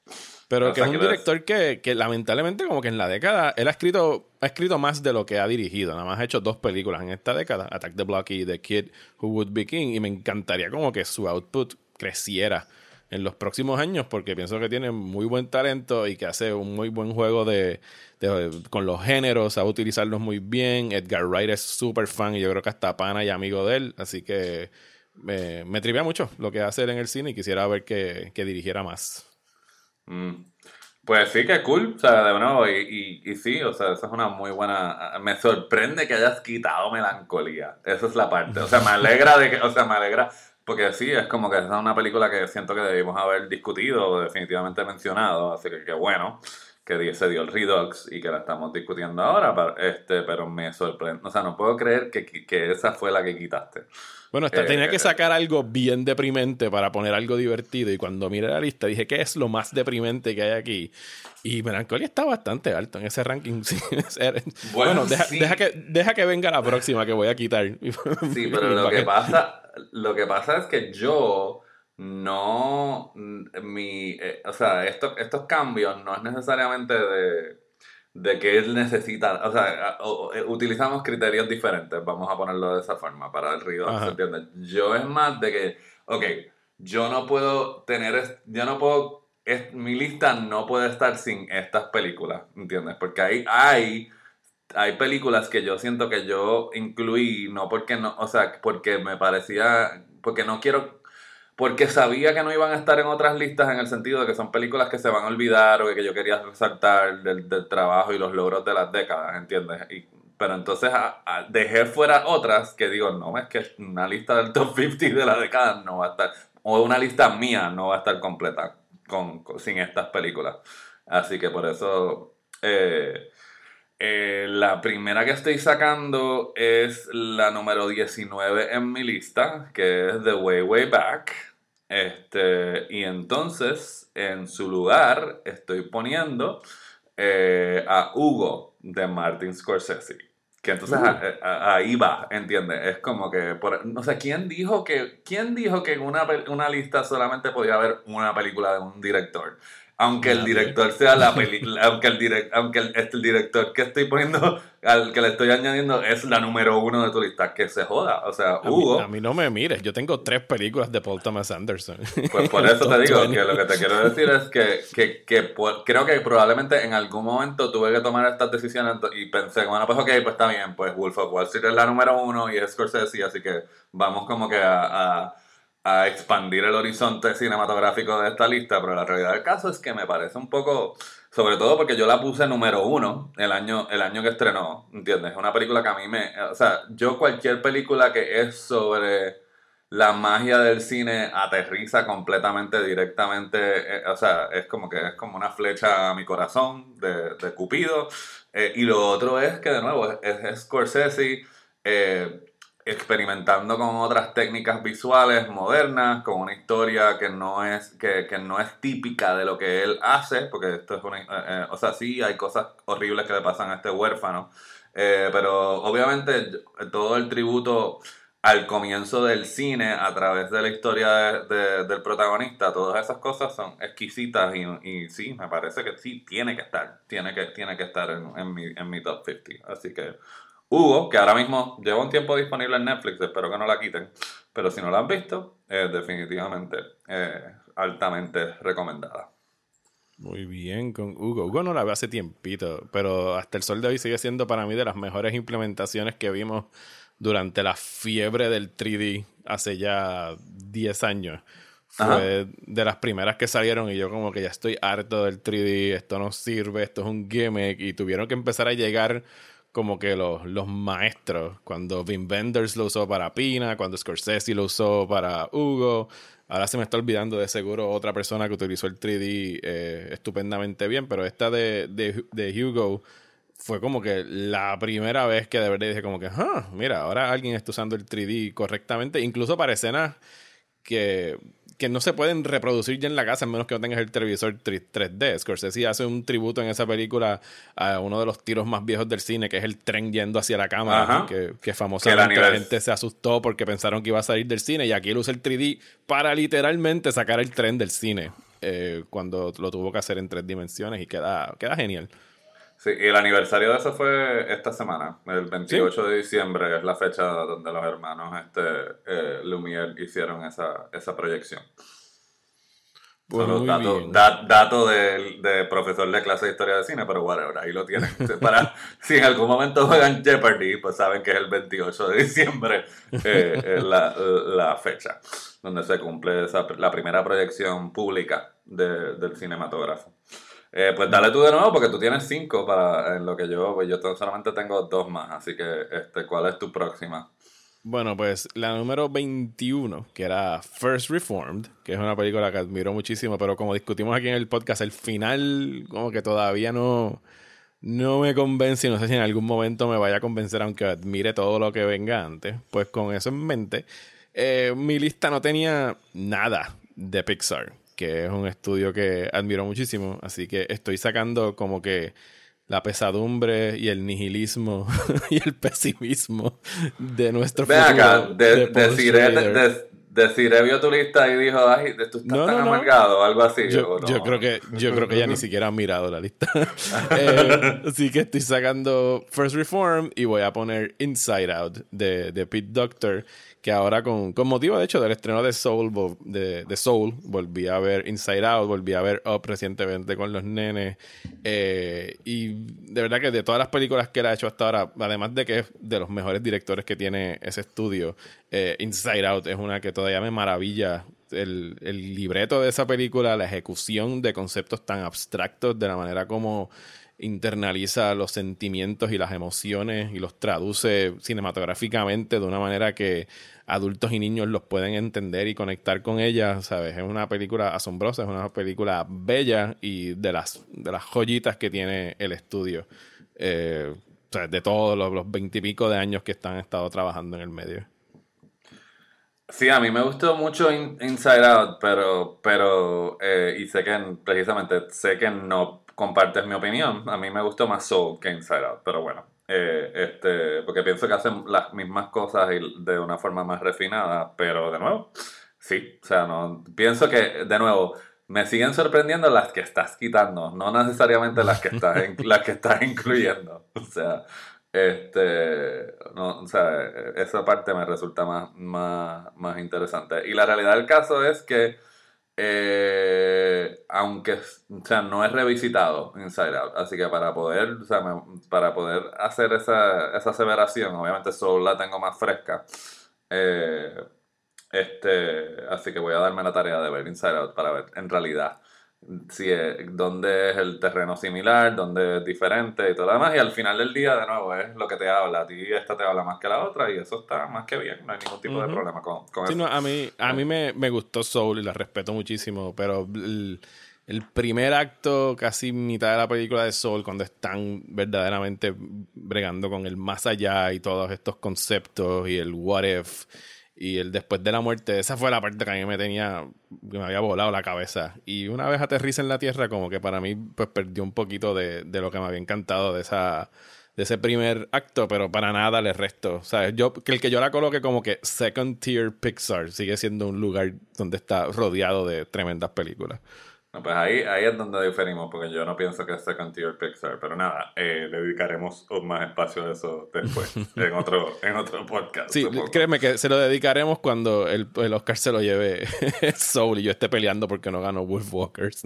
Pero que es un director que, que lamentablemente como que en la década, él ha escrito, ha escrito más de lo que ha dirigido. Nada más ha hecho dos películas en esta década, Attack the Block y The Kid Who Would Be King. Y me encantaría como que su output creciera en los próximos años porque pienso que tiene muy buen talento y que hace un muy buen juego de, de- con los géneros, sabe utilizarlos muy bien. Edgar Wright es súper fan y yo creo que hasta pana y amigo de él. Así que me, me trivia mucho lo que hace él en el cine y quisiera ver que, que dirigiera más. Mm. Pues sí, que cool, o sea, de nuevo, y, y, sí, o sea, esa es una muy buena... Me sorprende que hayas quitado melancolía, esa es la parte, o sea, me alegra de que, o sea, me alegra, porque sí, es como que es una película que siento que debimos haber discutido, o definitivamente mencionado, así que qué bueno que se dio el Redux y que la estamos discutiendo ahora, pero, este, pero me sorprende, o sea, no puedo creer que, que esa fue la que quitaste. Bueno, Eh, tenía que sacar algo bien deprimente para poner algo divertido. Y cuando miré la lista dije, ¿qué es lo más deprimente que hay aquí? Y Melancholia está bastante alto en ese ranking. Bueno, Bueno, deja, sí. deja que, deja que venga la próxima que voy a quitar. Sí, pero lo que pasa, lo que pasa es que yo no, mi, eh, o sea, estos, estos cambios no es necesariamente de, de que él necesita, o sea, eh, utilizamos criterios diferentes, vamos a ponerlo de esa forma para el ruido. ¿se entiende? Yo es más de que, ok, yo no puedo tener, yo no puedo, es- mi lista no puede estar sin estas películas, ¿entiendes? Porque hay, hay hay películas que yo siento que yo incluí, no porque no, o sea, porque me parecía, porque no quiero, porque sabía que no iban a estar en otras listas en el sentido de que son películas que se van a olvidar o que yo quería resaltar del, del trabajo y los logros de las décadas, ¿entiendes? Pero entonces dejé fuera otras que digo, no, es que una lista del top 50 de la década no va a estar, o una lista mía no va a estar completa con- sin estas películas. Así que por eso eh, eh, la primera que estoy sacando es la número 19 en mi lista, que es The Way Way Back. Este, y entonces, en su lugar, estoy poniendo eh, a Hugo de Martin Scorsese. Que entonces Uh. ahí va, ¿entiendes? Es como que, por, no sé, ¿quién dijo que, quién dijo que en una, una lista solamente podía haber una película de un director? Aunque el Nadie. director sea la película, aunque el direct, aunque el, este, el director que estoy poniendo, al que le estoy añadiendo, es la número uno de tu lista, que se joda. O sea, A mí, Hugo, a mí no me mires, yo tengo tres películas de Paul Thomas Anderson. pues por eso te digo 20. que lo que te quiero decir es que, que, que creo que probablemente en algún momento tuve que tomar estas decisiones y pensé, bueno, pues ok, pues está bien, pues Wolf of Wall Street es la número uno y es Scorsese, así que vamos como que a, a, a expandir el horizonte cinematográfico de esta lista, pero la realidad del caso es que me parece un poco, sobre todo porque yo la puse número uno el año, el año que estrenó, ¿entiendes? Es una película que a mí me, o sea, yo cualquier película que es sobre la magia del cine aterriza completamente directamente, eh, o sea, es como que es como una flecha a mi corazón de, de Cupido. Eh, y lo otro es que, de nuevo, es, es Scorsese eh, experimentando con otras técnicas visuales modernas, con una historia que no es, que, que no es típica de lo que él hace, porque esto es una, eh, eh, o sea, sí hay cosas horribles que le pasan a este huérfano, eh, pero obviamente todo el tributo al comienzo del cine a través de la historia de- de- del protagonista, todas esas cosas son exquisitas y, y sí, me parece que sí, tiene que estar, tiene que, tiene que estar en, en mi, en mi top 50. Así que Hugo, que ahora mismo lleva un tiempo disponible en Netflix, espero que no la quiten, pero si no la han visto, es definitivamente eh, altamente recomendada. Muy bien con Hugo. Hugo no la veo hace tiempito, pero hasta el sol de hoy sigue siendo para mí de las mejores implementaciones que vimos durante la fiebre del 3D hace ya 10 años. Ajá. Fue de las primeras que salieron y yo como que ya estoy harto del 3D, esto no sirve, esto es un gimmick y tuvieron que empezar a llegar como que los, los maestros, cuando Vin Wenders lo usó para Pina, cuando Scorsese lo usó para Hugo, ahora se me está olvidando de seguro otra persona que utilizó el 3D eh, estupendamente bien, pero esta de, de, de Hugo fue como que la primera vez que de verdad dije como que, ah, mira, ahora alguien está usando el 3D correctamente, incluso para escenas que, que no se pueden reproducir ya en la casa, a menos que no tengas el televisor 3- 3D. Scorsese hace un tributo en esa película a uno de los tiros más viejos del cine, que es el tren yendo hacia la cámara, Ajá. que, que famosamente la gente se asustó porque pensaron que iba a salir del cine, y aquí él usa el 3D para literalmente sacar el tren del cine, eh, cuando lo tuvo que hacer en tres dimensiones, y queda, queda genial. Sí, y el aniversario de eso fue esta semana, el 28 de diciembre, es la fecha donde los hermanos este, eh, Lumière hicieron esa, esa proyección. Solo muy dato, de, de profesor de clase de historia de cine, pero whatever, ahí lo tienen. Para, si en algún momento juegan Jeopardy, pues saben que es el 28 de diciembre eh, es la, la fecha donde se cumple esa, la primera proyección pública de- del cinematógrafo. Eh, pues dale tú de nuevo, porque tú tienes cinco para en lo que yo, pues yo solamente tengo dos más, así que este, ¿cuál es tu próxima? Bueno, pues la número 21, que era First Reformed, que es una película que admiro muchísimo, pero como discutimos aquí en el podcast, el final como que todavía no, no me convence y no sé si en algún momento me vaya a convencer, aunque admire todo lo que venga antes. Pues con eso en mente, eh, mi lista no tenía nada de Pixar, que es un estudio que admiro muchísimo, así que estoy sacando como que la pesadumbre y el nihilismo y el pesimismo de nuestro Ven acá, futuro de, de de, de- Desiree vio tu lista y dijo, ay, tú estás No, tan no, amargado o algo así. Yo creo que yo creo que ella ni siquiera ha mirado la lista. Eh, así que estoy sacando First Reform y voy a poner Inside Out de, de Pete Doctor, que ahora con, con motivo de hecho del estreno de Soul, de, de Soul, volví a ver Inside Out, volví a ver Up recientemente con los nenes. eh, y de verdad que de todas las películas que él ha hecho hasta ahora, además de que es de los mejores directores que tiene ese estudio, eh, Inside Out es una que todavía me maravilla el, el libreto de esa película, la ejecución de conceptos tan abstractos, de la manera como internaliza los sentimientos y las emociones y los traduce cinematográficamente de una manera que adultos y niños los pueden entender y conectar con ella, ¿sabes? Es una película asombrosa, es una película bella y de las, de las joyitas que tiene el estudio. Eh, o sea, de todos los veintipico de años que están estado trabajando en el medio. Sí, a mí me gustó mucho Inside Out, pero, pero eh, y sé que precisamente sé que no compartes mi opinión. A mí me gustó más Soul que Inside Out, pero bueno, eh, este, porque pienso que hacen las mismas cosas y de una forma más refinada, pero de nuevo, sí, o sea, no, pienso que de nuevo me siguen sorprendiendo las que estás quitando, no necesariamente las que estás, las que estás incluyendo, o sea. Este, no, o sea, esa parte me resulta más, más, más interesante. Y la realidad del caso es que, eh, aunque, o sea, no es revisitado Inside Out, así que para poder, o sea, para poder hacer esa, esa aseveración, obviamente solo la tengo más fresca. Eh, este, así que voy a darme la tarea de ver Inside Out para ver en realidad si es, dónde es el terreno similar, dónde es diferente y todo lo demás. Y al final del día, de nuevo, es lo que te habla. A ti esta te habla más que la otra y eso está más que bien. No hay ningún tipo de problema con, eso. a mí, a mí me, me, gustó Soul y la respeto muchísimo, pero el, el, primer acto, casi mitad de la película de Soul, cuando están verdaderamente bregando con el más allá y todos estos conceptos y el what if y el después de la muerte, esa fue la parte que a mí me tenía, me había volado la cabeza. Y una vez aterriza en la tierra, como que para mí, pues perdió un poquito de, de lo que me había encantado de esa de ese primer acto, pero para nada le resto. sea Yo, que el que yo la coloque como que second tier Pixar sigue siendo un lugar donde está rodeado de tremendas películas pues ahí, ahí es donde diferimos, porque yo no pienso que es Second Tier Pixar, pero nada, eh, dedicaremos más espacio a eso después, en otro, en otro podcast. Sí, créeme que se lo dedicaremos cuando el, el Oscar se lo lleve Soul y yo esté peleando porque no ganó Wolfwalkers.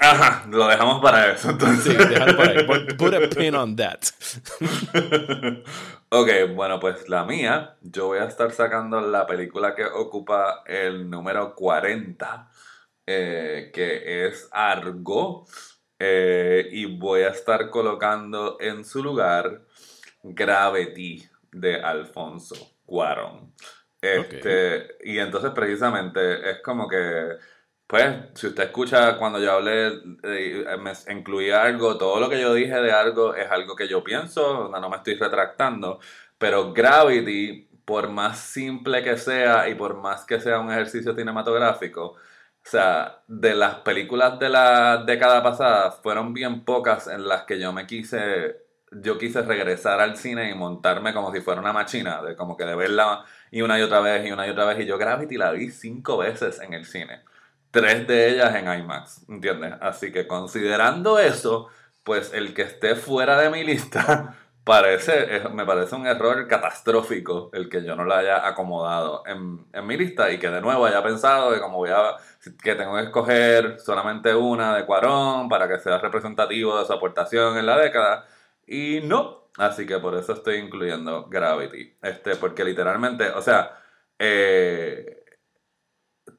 Ajá, lo dejamos para eso entonces. Sí, déjalo para ahí. Put a pin on that. ok, bueno, pues la mía, yo voy a estar sacando la película que ocupa el número 40 eh, que es Argo. Eh, y voy a estar colocando en su lugar Gravity de Alfonso Cuarón. Este, Y entonces precisamente es como que, pues, si usted escucha cuando yo hablé, me incluí algo, todo lo que yo dije de algo es algo que yo pienso, no me estoy retractando, pero Gravity, por más simple que sea y por más que sea un ejercicio cinematográfico, o sea, de las películas de la década pasada, fueron bien pocas en las que yo me quise, yo quise regresar al cine y montarme como si fuera una machina, de como que de verla y una y otra vez y una y otra vez. Y yo Gravity la vi cinco veces en el cine. Tres de ellas en IMAX, ¿entiendes? Así que considerando eso, pues el que esté fuera de mi lista parece, me parece un error catastrófico el que yo no la haya acomodado en, mi lista y que de nuevo haya pensado que como voy a que tengo que escoger solamente una de Cuarón para que sea representativo de su aportación en la década. Y no, así que por eso estoy incluyendo Gravity, este porque literalmente, o sea, eh,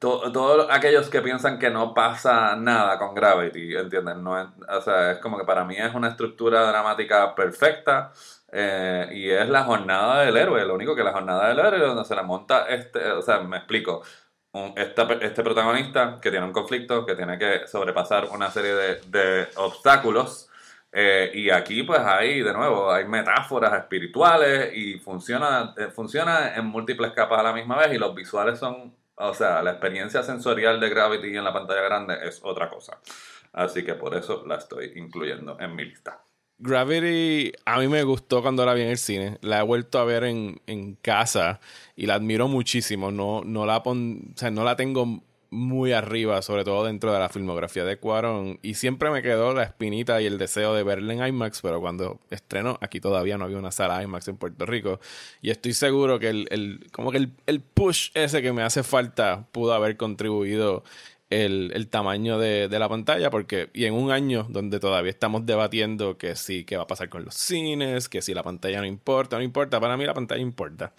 todos aquellos que piensan que no pasa nada con Gravity, ¿entienden? No es, o sea, es como que para mí es una estructura dramática perfecta eh, y es la jornada del héroe. Lo único que la jornada del héroe donde se la monta este, o sea, me explico. este protagonista que tiene un conflicto, que tiene que sobrepasar una serie de, de obstáculos. Eh, y aquí pues hay, de nuevo, hay metáforas espirituales y funciona, eh, funciona en múltiples capas a la misma vez y los visuales son o sea, la experiencia sensorial de Gravity en la pantalla grande es otra cosa. Así que por eso la estoy incluyendo en mi lista. Gravity a mí me gustó cuando la vi en el cine. La he vuelto a ver en, en casa y la admiro muchísimo. No, no, la pon, o sea, no la tengo muy arriba, sobre todo dentro de la filmografía de Cuarón. Y siempre me quedó la espinita y el deseo de verla en IMAX, pero cuando estrenó, aquí todavía no había una sala IMAX en Puerto Rico. Y estoy seguro que el, el como que el, el, push ese que me hace falta pudo haber contribuido el, el tamaño de, de, la pantalla, porque, y en un año donde todavía estamos debatiendo que sí, qué va a pasar con los cines, que si la pantalla no importa, no importa, para mí la pantalla importa.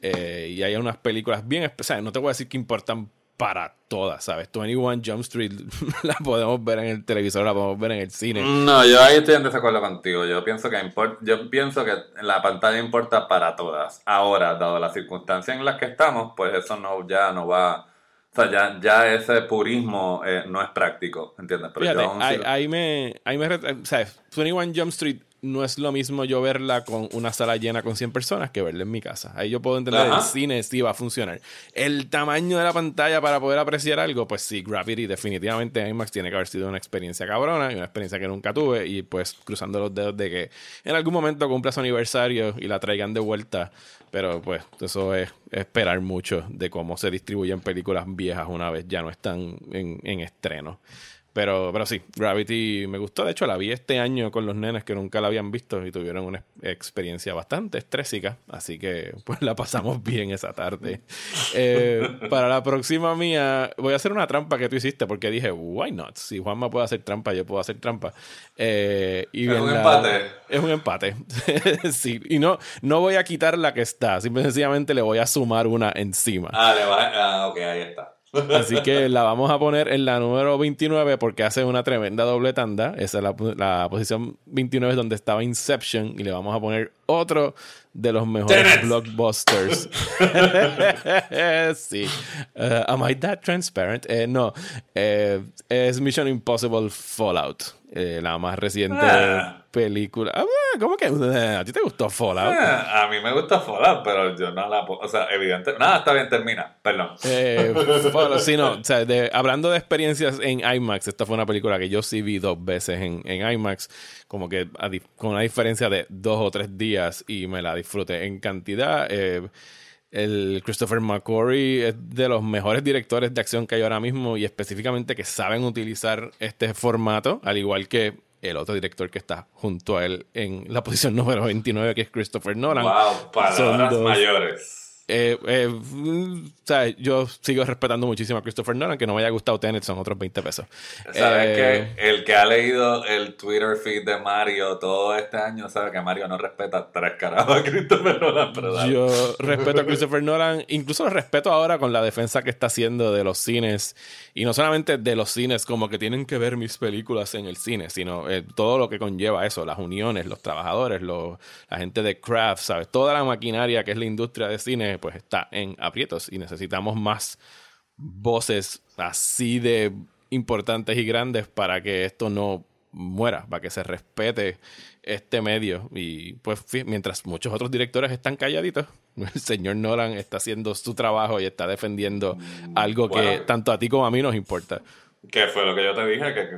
Eh, y hay unas películas bien especiales, no te voy a decir que importan para todas, ¿sabes? 21 Jump Street la podemos ver en el televisor, la podemos ver en el cine. No, yo ahí estoy en desacuerdo contigo. Yo pienso que yo pienso que la pantalla importa para todas. Ahora, dado las circunstancias en las que estamos, pues eso no ya no va. O sea, ya, ya ese purismo eh, no es práctico, ¿entiendes? Pero Fíjate, yo aún ahí, sigo- ahí me, ahí me, re- ¿sabes? 21 Jump Street no es lo mismo yo verla con una sala llena con 100 personas que verla en mi casa. Ahí yo puedo entender Ajá. el cine sí va a funcionar. El tamaño de la pantalla para poder apreciar algo, pues sí, Gravity definitivamente IMAX tiene que haber sido una experiencia cabrona y una experiencia que nunca tuve y pues cruzando los dedos de que en algún momento cumpla su aniversario y la traigan de vuelta. Pero pues eso es esperar mucho de cómo se distribuyen películas viejas una vez ya no están en, en estreno. Pero, pero sí, Gravity me gustó. De hecho, la vi este año con los nenes que nunca la habían visto y tuvieron una ex- experiencia bastante estrésica. Así que, pues, la pasamos bien esa tarde. Eh, para la próxima mía, voy a hacer una trampa que tú hiciste porque dije, why not? Si Juanma puede hacer trampa, yo puedo hacer trampa. Eh, y Es un la- empate. Es un empate. sí, y no, no voy a quitar la que está. Simple y sencillamente le voy a sumar una encima. Ah, le va- ah, ok, ahí está. Así que la vamos a poner en la número 29 porque hace una tremenda doble tanda. Esa es la, posición 29 es donde estaba Inception y le vamos a poner otro de los mejores Tenet. blockbusters. sí. Uh, am I that transparent? Eh, no. Eh, es Mission Impossible Fallout. eh, la más reciente Ah. película. Ah, ¿Cómo que? Eh, ¿A ti te gustó Fallout? Ah, a mí me gusta Fallout, pero yo no la puedo. O sea, evidente. Nada, está bien, termina. Perdón. Eh, Fallout, sí, no, o sea, de- hablando de experiencias en IMAX, esta fue una película que yo sí vi dos veces en, en IMAX, como que a con una diferencia de dos o tres días y me la disfruté en cantidad. Eh, el Christopher McQuarrie es de los mejores directores de acción que hay ahora mismo y específicamente que saben utilizar este formato, al igual que el otro director que está junto a él en la posición número 29, que es Christopher Nolan. Wow, Son palabras dos- mayores. Eh, eh, o sea, yo sigo respetando muchísimo a Christopher Nolan, que no me haya gustado Tenet son otros 20 pesos. ¿Sabes Eh, que El que ha leído el Twitter feed de Mario todo este año sabe que Mario no respeta tres carajos a Christopher Nolan, pero dale. Yo respeto a Christopher Nolan, incluso lo respeto ahora con la defensa que está haciendo de los cines, y no solamente de los cines como que tienen que ver mis películas en el cine, sino eh, todo lo que conlleva eso, las uniones, los trabajadores, los, la gente de craft, ¿sabes? Toda la maquinaria que es la industria de cine, pues está en aprietos y necesitamos más voces así de importantes y grandes para que esto no muera, para que se respete este medio. Y pues mientras muchos otros directores están calladitos, el señor Nolan está haciendo su trabajo y está defendiendo algo que tanto a ti como a mí nos importa. Que fue lo que yo te dije, que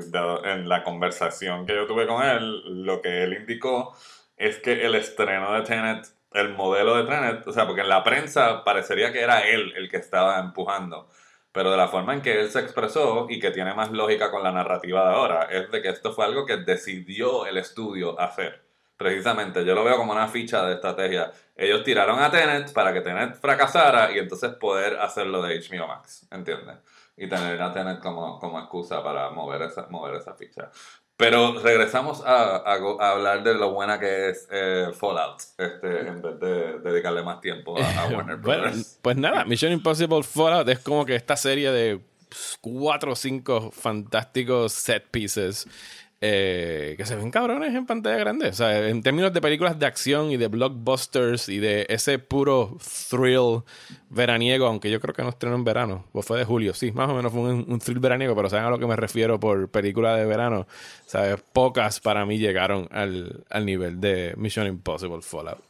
en la conversación que yo tuve con él, lo que él indicó es que el estreno de Tenet, el modelo de Tenet, o sea, porque en la prensa parecería que era él el que estaba empujando, pero de la forma en que él se expresó y que tiene más lógica con la narrativa de ahora, es de que esto fue algo que decidió el estudio hacer. Precisamente, yo lo veo como una ficha de estrategia. Ellos tiraron a Tenet para que Tenet fracasara y entonces poder hacerlo de HBO Max, ¿entiendes? Y tener a Tenet como, como excusa para mover esa, mover esa ficha. Pero regresamos a, a go- a hablar de lo buena que es eh, Fallout, este, en vez de dedicarle más tiempo a, a Warner Bueno, Brothers. pues nada, Mission Impossible Fallout es como que esta serie de cuatro o cinco fantásticos set pieces eh, que se ven cabrones en pantalla grande. O sea, en términos de películas de acción y de blockbusters y de ese puro thrill veraniego, aunque yo creo que no estrenó en verano, o fue de julio, sí, más o menos fue un, un thrill veraniego, pero saben a lo que me refiero por película de verano. ¿Sabes? Pocas para mí llegaron al, al nivel de Mission Impossible Fallout.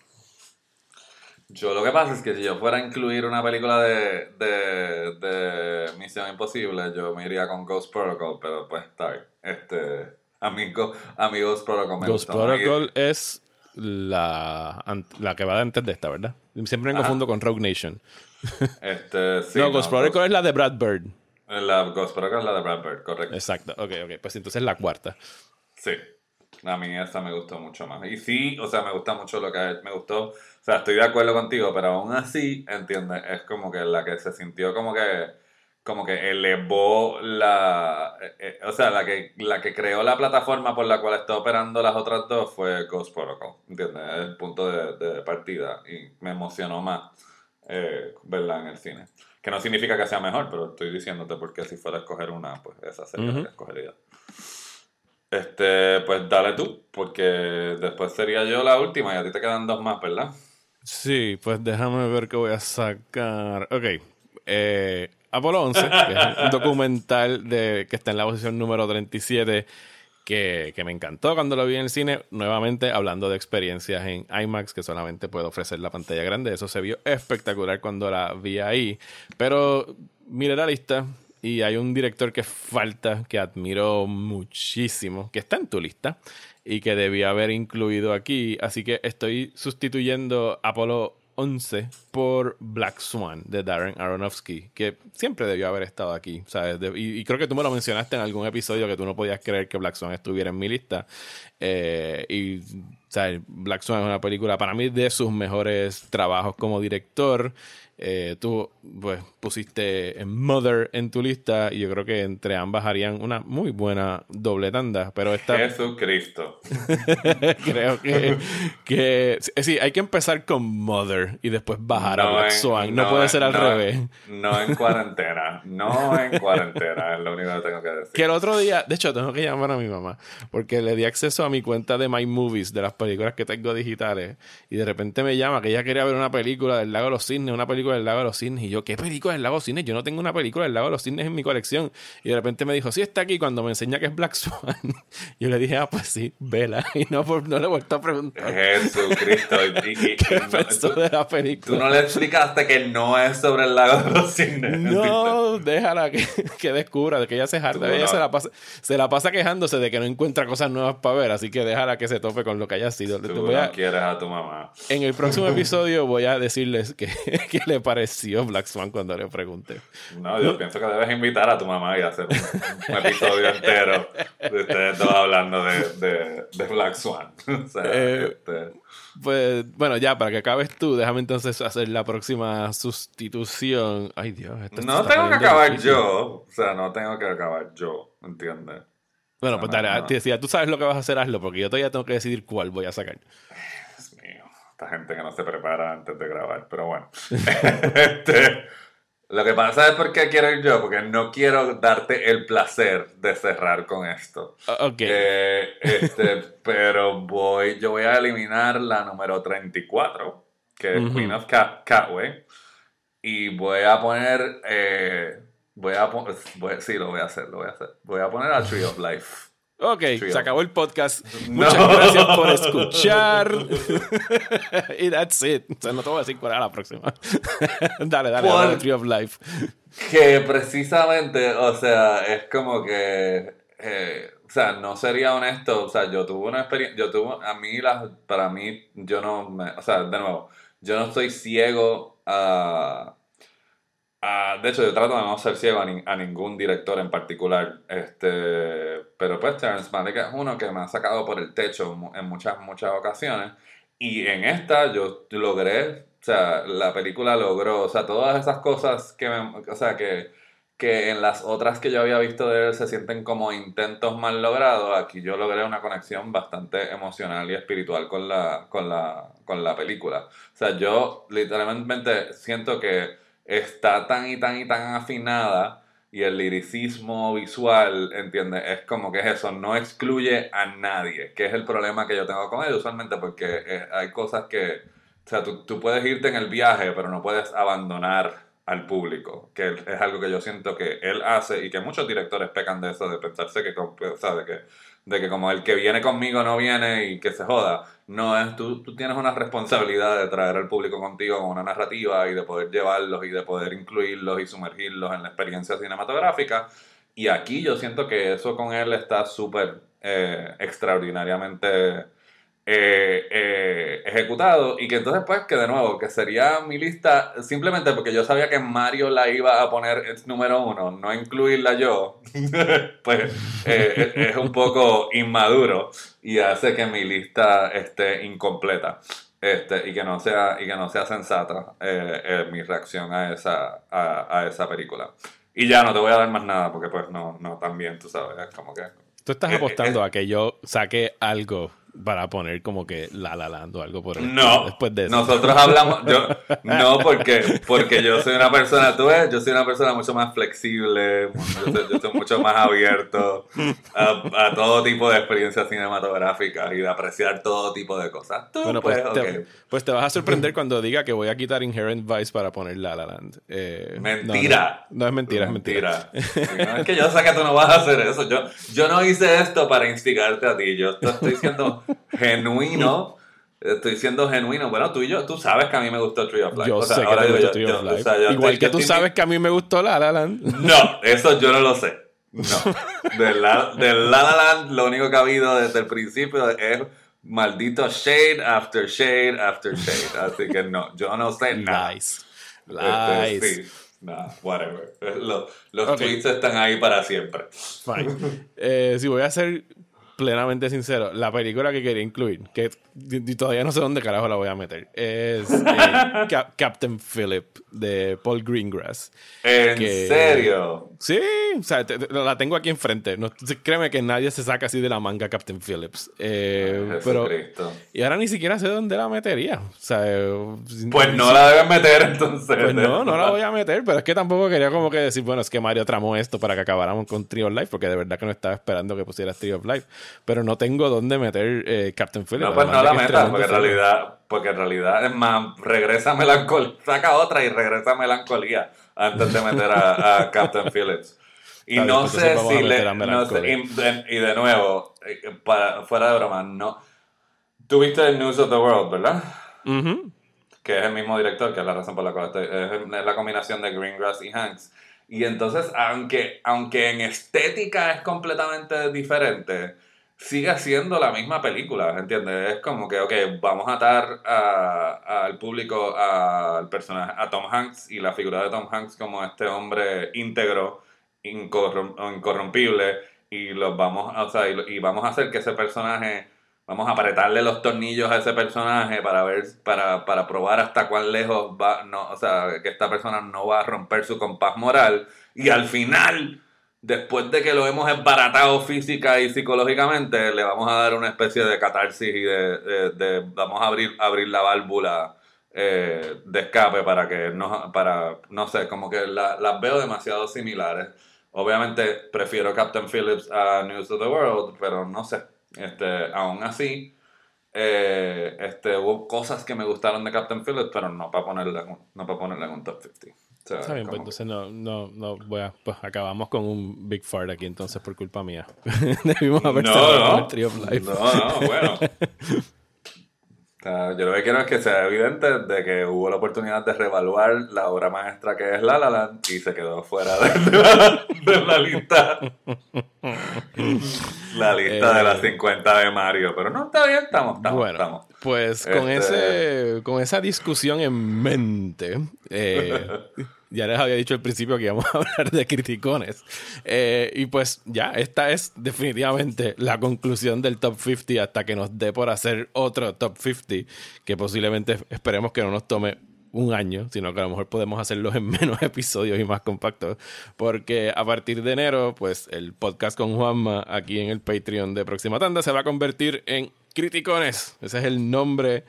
Yo lo que pasa es que si yo fuera a incluir una película de, de, de Misión Imposible, yo me iría con Ghost Protocol, pero pues está bien. Este, amigo, amigos Protocol me Ghost. Protocol es la, la que va antes de esta, ¿verdad? Siempre me Ajá. confundo con Rogue Nation. Este, sí, no, Ghost Protocol es la de Brad Bird. La Ghost Protocol es la de Brad Bird, correcto. Exacto. Ok, ok. Pues entonces la cuarta. Sí. A mí esa me gustó mucho más. Y sí, o sea, me gusta mucho lo que me gustó. O sea, estoy de acuerdo contigo, pero aún así, ¿entiendes? Es como que la que se sintió como que como que elevó la eh, eh, o sea, la que la que creó la plataforma por la cual está operando las otras dos fue Ghost Protocol, ¿entiendes? Es el punto de, de partida y me emocionó más eh, verla en el cine. Que no significa que sea mejor, pero estoy diciéndote porque si fuera a escoger una, pues esa sería la que escogería. Este, pues dale tú, porque después sería yo la última y a ti te quedan dos más, ¿verdad? Sí, pues déjame ver qué voy a sacar. Ok. Eh, Apolo 11, que es un documental de, que está en la posición número 37, que, que me encantó cuando lo vi en el cine. Nuevamente hablando de experiencias en IMAX, que solamente puedo ofrecer la pantalla grande. Eso se vio espectacular cuando la vi ahí. Pero mire la lista, y hay un director que falta, que admiro muchísimo, que está en tu lista y que debía haber incluido aquí. Así que estoy sustituyendo Apolo 11 por Black Swan de Darren Aronofsky, que siempre debió haber estado aquí. ¿sabes? y, creo que tú me lo mencionaste en algún episodio que tú no podías creer que Black Swan estuviera en mi lista. Eh, y ¿sabes? Black Swan es una película para mí de sus mejores trabajos como director. Eh, tú pues pusiste Mother en tu lista y yo creo que entre ambas harían una muy buena doble tanda, pero esta... Jesucristo. creo que, que sí, hay que empezar con Mother y después bajar a Black Swan, no, puede ser al revés. No en cuarentena, no en cuarentena, es lo único que tengo que decir. Que el otro día, de hecho tengo que llamar a mi mamá, porque le di acceso a mi cuenta de My Movies, de las películas que tengo digitales, y de repente me llama que ella quería ver una película del Lago de los Cisnes, una película del Lago de los Cisnes. Y yo, ¿qué película del Lago de los Cisnes? Yo no tengo una película del Lago de los Cisnes en mi colección. Y de repente me dijo, sí, está aquí cuando me enseña que es Black Swan. yo le dije, ah, pues sí, vela. Y no, no le he vuelto a preguntar. Jesucristo. ¿Qué pensó de la película? Tú no le explicaste que no es sobre el Lago de los Cisnes. No, déjala que, que descubra, de que ella se harta. Ella se, la pasa, se la pasa quejándose de que no encuentra cosas nuevas para ver. Así que déjala que se tope con lo que haya sido. Tú no quieres a tu mamá. En el próximo episodio voy a decirles que, que le pareció Black Swan cuando le pregunté. No, yo pienso que debes invitar a tu mamá y hacer un, episodio entero de ustedes dos hablando de, de, Black Swan. Eh, este, pues bueno, ya para que acabes tú, déjame entonces hacer la próxima sustitución. Ay Dios, no tengo que acabar yo, o sea, no tengo que acabar yo, ¿entiendes? Bueno, pues dale, te decía, tú sabes lo que vas a hacer, hazlo, porque yo todavía tengo que decidir cuál voy a sacar esta gente que no se prepara antes de grabar, pero bueno. este, lo que pasa es porque quiero ir yo, porque no quiero darte el placer de cerrar con esto. Ok. Eh, este, pero voy, yo voy a eliminar la número 34, que es Queen of Catway, y voy a poner, eh, voy a poner, sí, lo voy a hacer, lo voy a hacer. Voy a poner a Tree of Life. Ok, se acabó el podcast. Muchas gracias por escuchar. y that's it. O sea, no te voy a decir cuál era la próxima. dale, dale, dale, Tree of Life. Que precisamente, o sea, es como que. Eh, o sea, no sería honesto. O sea, yo tuve una experiencia. Yo tuve. A mí, las, para mí, yo no. Me, o sea, de nuevo, yo no estoy ciego a Ah, de hecho, yo trato de no ser ciego a, ningún director en particular. Este, pero pues Terrence Malick es uno que me ha sacado por el techo en muchas, muchas ocasiones. Y en esta yo logré, o sea, la película logró, o sea, todas esas cosas que me, o sea, que, que en las otras que yo había visto de él se sienten como intentos mal logrados, aquí yo logré una conexión bastante emocional y espiritual con la, con la, con la película. O sea, yo literalmente siento que está tan y tan y tan afinada y el liricismo visual, ¿entiendes? Es como que es eso, no excluye a nadie, que es el problema que yo tengo con él usualmente porque eh, hay cosas que, o sea, tú, tú, puedes irte en el viaje, pero no puedes abandonar al público, que es algo que yo siento que él hace y que muchos directores pecan de eso, de pensarse que, o que de que como el que viene conmigo no viene y que se joda. No, es tú, tú tienes una responsabilidad de traer al público contigo con una narrativa y de poder llevarlos y de poder incluirlos y sumergirlos en la experiencia cinematográfica. Y aquí yo siento que eso con él está súper eh, extraordinariamente eh, eh, ejecutado y que entonces pues que de nuevo que sería mi lista simplemente porque yo sabía que Mario la iba a poner número uno no incluirla yo pues eh, es un poco inmaduro y hace que mi lista esté incompleta este, y que no sea y que no sea sensata mi reacción a esa a, a, esa película. Y ya no te voy a dar más nada porque pues no no también tú sabes es como que tú estás apostando a que yo saque algo para poner como que La La Land o algo por el No, después de eso. nosotros hablamos, yo, no porque, porque yo soy una persona, tú ves, yo soy una persona mucho más flexible, yo soy, yo soy mucho más abierto a, a todo tipo de experiencias cinematográficas y de apreciar todo tipo de cosas. Tú, Bueno, pues, pues, te, pues te vas a sorprender cuando diga que voy a quitar Inherent Vice para poner La La Land. Eh, Mentira. No, no, no es mentira, es mentira. No, es que yo sé que tú no vas a hacer eso. Yo, yo no hice esto para instigarte a ti. Yo esto- estoy siendo genuino. Estoy siendo genuino. Bueno, tú y yo, tú sabes que a mí me gustó Tree of Life. Yo O sea, sé que te digo Tree of o sea, Igual que tú sabes que a mí me gustó La La Land. No, eso yo no lo sé. No. De La, de La La Land, lo único que ha habido desde el principio es maldito shade after shade after shade. Así que no, yo no sé nada. Este, Lies. sí, no, whatever. Los, los Ok. tweets están ahí para siempre. Fine. Eh, si voy a ser plenamente sincero, la película que quería incluir, que todavía no sé dónde carajo la voy a meter, es eh, Cap- Captain Philip de Paul Greengrass. ¿En Que- serio? Sí, o sea, te- te- la tengo aquí enfrente. No, créeme que nadie se saca así de la manga Captain Phillips. Eh, pero, y ahora ni siquiera sé dónde la metería. O sea, eh, Pues no la deben meter entonces. Pues no, no la voy a meter, pero es que tampoco quería como que decir, bueno, es que Mario tramó esto para que acabáramos con Tree of Life, porque de verdad que no estaba esperando que pusieras Tree of Life, pero no tengo dónde meter eh, Captain Phillips. No, pues no la metas, porque en realidad, porque en realidad, es más, regresa melancolía, saca otra y regresa melancolía antes de meter a, a Captain Phillips. Y no sé si le, no sé, y, de, y de nuevo, eh, para, fuera de broma, no. Tuviste el News of the World, ¿verdad? Que es el mismo director, que es la razón por la cual estoy, es, es la combinación de Greengrass y Hanks. Y entonces, aunque, aunque en estética es completamente diferente, sigue siendo la misma película, ¿entiendes? Es como que, ok, vamos a atar a- al público al personaje, a Tom Hanks y la figura de Tom Hanks como este hombre íntegro, incorrom- incorrompible, y los vamos a, o sea, y, y vamos a hacer que ese personaje Vamos a apretarle los tornillos a ese personaje para ver, para, para probar hasta cuán lejos va, no, o sea, que esta persona no va a romper su compás moral. Y al final, después de que lo hemos embaratado física y psicológicamente, le vamos a dar una especie de catarsis y de, vamos a abrir, abrir la válvula eh, de escape para que no, para, no sé, como que la- las veo demasiado similares. Obviamente prefiero Captain Phillips a News of the World, pero no sé. Este, aún así, eh, este, hubo cosas que me gustaron de Captain Phillips, pero no para ponerla, no para ponerla en un top 50. Sea, Está bien, pues entonces no, no, no voy a, pues acabamos con un Big Fart aquí entonces por culpa mía. Debimos haber no, no, el Tree of Life. no, no, bueno. Yo lo que quiero es que sea evidente de que hubo la oportunidad de reevaluar la obra maestra que es La La Land y se quedó fuera de, la, de la lista. La lista de Eh. las 50 de Mario. Pero no, está bien, estamos, estamos, bueno, estamos. pues con, Este- ese, con esa discusión en mente, eh, ya les había dicho al principio que íbamos a hablar de criticones. Eh, y pues ya, esta es definitivamente la conclusión del top 50 hasta que nos dé por hacer otro top 50, que posiblemente esperemos que no nos tome un año, sino que a lo mejor podemos hacerlos en menos episodios y más compactos, porque a partir de enero, pues el podcast con Juanma aquí en el Patreon de Próxima Tanda se va a convertir en Criticones. Ese es el nombre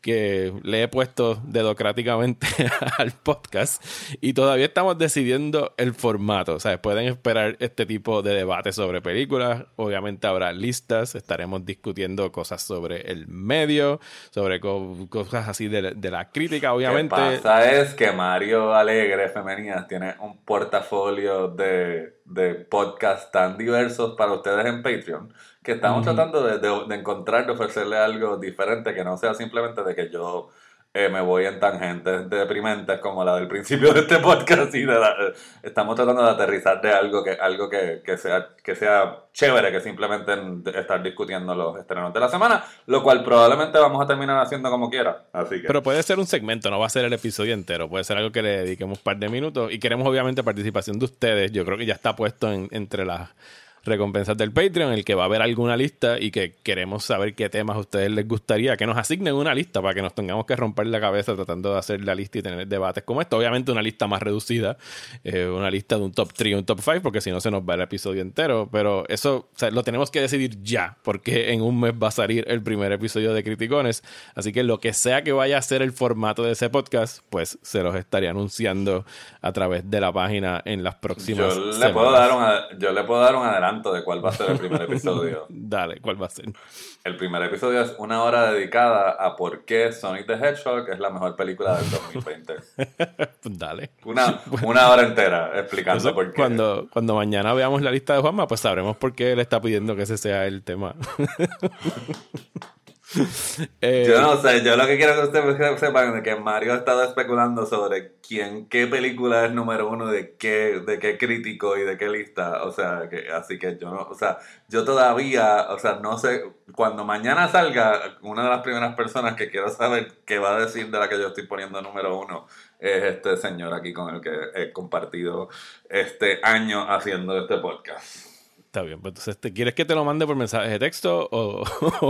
que le he puesto dedocráticamente al podcast y todavía estamos decidiendo el formato. O sea, pueden esperar este tipo de debate sobre películas. Obviamente habrá listas, estaremos discutiendo cosas sobre el medio, sobre co- cosas así de, de la crítica, obviamente. Lo que pasa es que Mario Alegre Femeninas tiene un portafolio de, de podcasts tan diversos para ustedes en Patreon que estamos Ujú. tratando de, de- de encontrar, de ofrecerle algo diferente que no sea simplemente de que yo eh, me voy en tangentes deprimentes como la del principio de este podcast y de la- eh, estamos tratando de aterrizar de algo que algo que, que sea que sea chévere que simplemente estar discutiendo los estrenos de la semana lo cual probablemente vamos a terminar haciendo como quiera así que Pero puede ser un segmento, no va a ser el episodio entero. Puede ser algo que le dediquemos un par de minutos. Y queremos, obviamente, participación de ustedes. Yo creo que ya está puesto en- entre las recompensas del Patreon, en el que va a haber alguna lista y que queremos saber qué temas a ustedes les gustaría que nos asignen una lista para que nos tengamos que romper la cabeza tratando de hacer la lista y tener debates como esto. Obviamente una lista más reducida, eh, una lista de un top 3 un top 5, porque si no se nos va el episodio entero, pero eso lo tenemos que decidir ya, porque en un mes va a salir el primer episodio de Criticones, así que lo que sea que vaya a ser el formato de ese podcast, pues se los estaré anunciando a través de la página en las próximas yo le puedo dar un, yo le puedo dar un adelanto de cuál va a ser el primer episodio. Dale, ¿cuál va a ser? El primer episodio es una hora dedicada a por qué Sonic the Hedgehog es la mejor película del 2020. Dale. Una, una hora entera explicando por qué. Cuando, cuando mañana veamos la lista de Juanma, pues sabremos por qué él está pidiendo que ese sea el tema. Eh, yo no sé, yo lo que quiero que ustedes sepan es que Mario ha estado especulando sobre quién, qué película es número uno de qué, de qué crítico y de qué lista. O sea, que, así que yo no, o sea, yo todavía, o sea, no sé, cuando mañana salga, una de las primeras personas que quiero saber qué va a decir de la que yo estoy poniendo número uno es este señor aquí con el que he compartido este año haciendo este podcast. Está bien, pues entonces, ¿te ¿quieres que te lo mande por mensaje de texto o,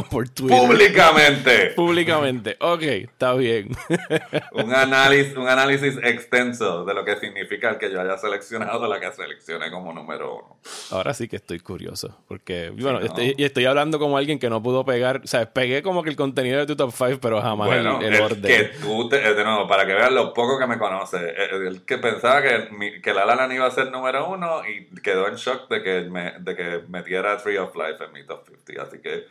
por Twitter? Públicamente. Públicamente. Ok, está bien. un, análisis, un análisis extenso de lo que significa el que yo haya seleccionado la que seleccioné como número uno. Ahora sí que estoy curioso, porque, bueno, estoy, y estoy hablando como alguien que no pudo pegar, o sea, pegué como que el contenido de tu top 5, pero jamás el, orden. Que tú, eh, de nuevo, para que veas lo poco que me conoce, eh, el, que pensaba que, que La La iba a ser número uno y quedó en shock de que me de que metiera Tree of Life en mi top 50. Así que.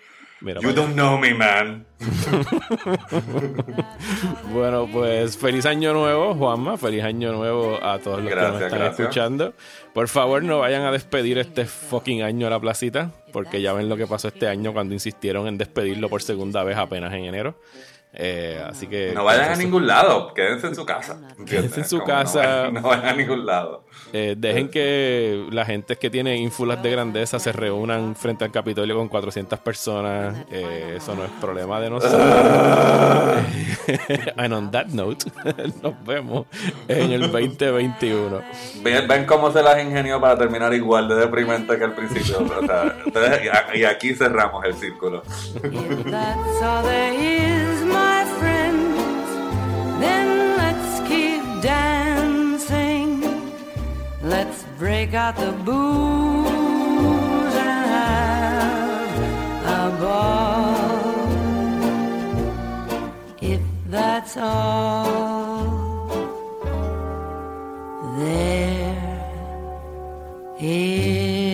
you don't know me, man. bueno, pues feliz año nuevo, Juanma. Feliz año nuevo a todos los que nos están escuchando. Por favor, no vayan a despedir este fucking año a la placita, porque ya ven lo que pasó este año cuando insistieron en despedirlo por segunda vez apenas en enero. Eh, así que. No vayan a ningún lado, quédense en su casa. Quédense en su casa. No vayan, a ningún lado. Eh, dejen que la gente que tiene ínfulas de grandeza se reúnan frente al Capitolio con 400 personas. Eh, eso no es problema de nosotros. And on that note, nos vemos en el 2021. Ven, ven cómo se las ingenió para terminar igual de deprimente que al principio. O sea, y aquí cerramos el círculo. my Let's break out the booze and have a ball. If that's all there is.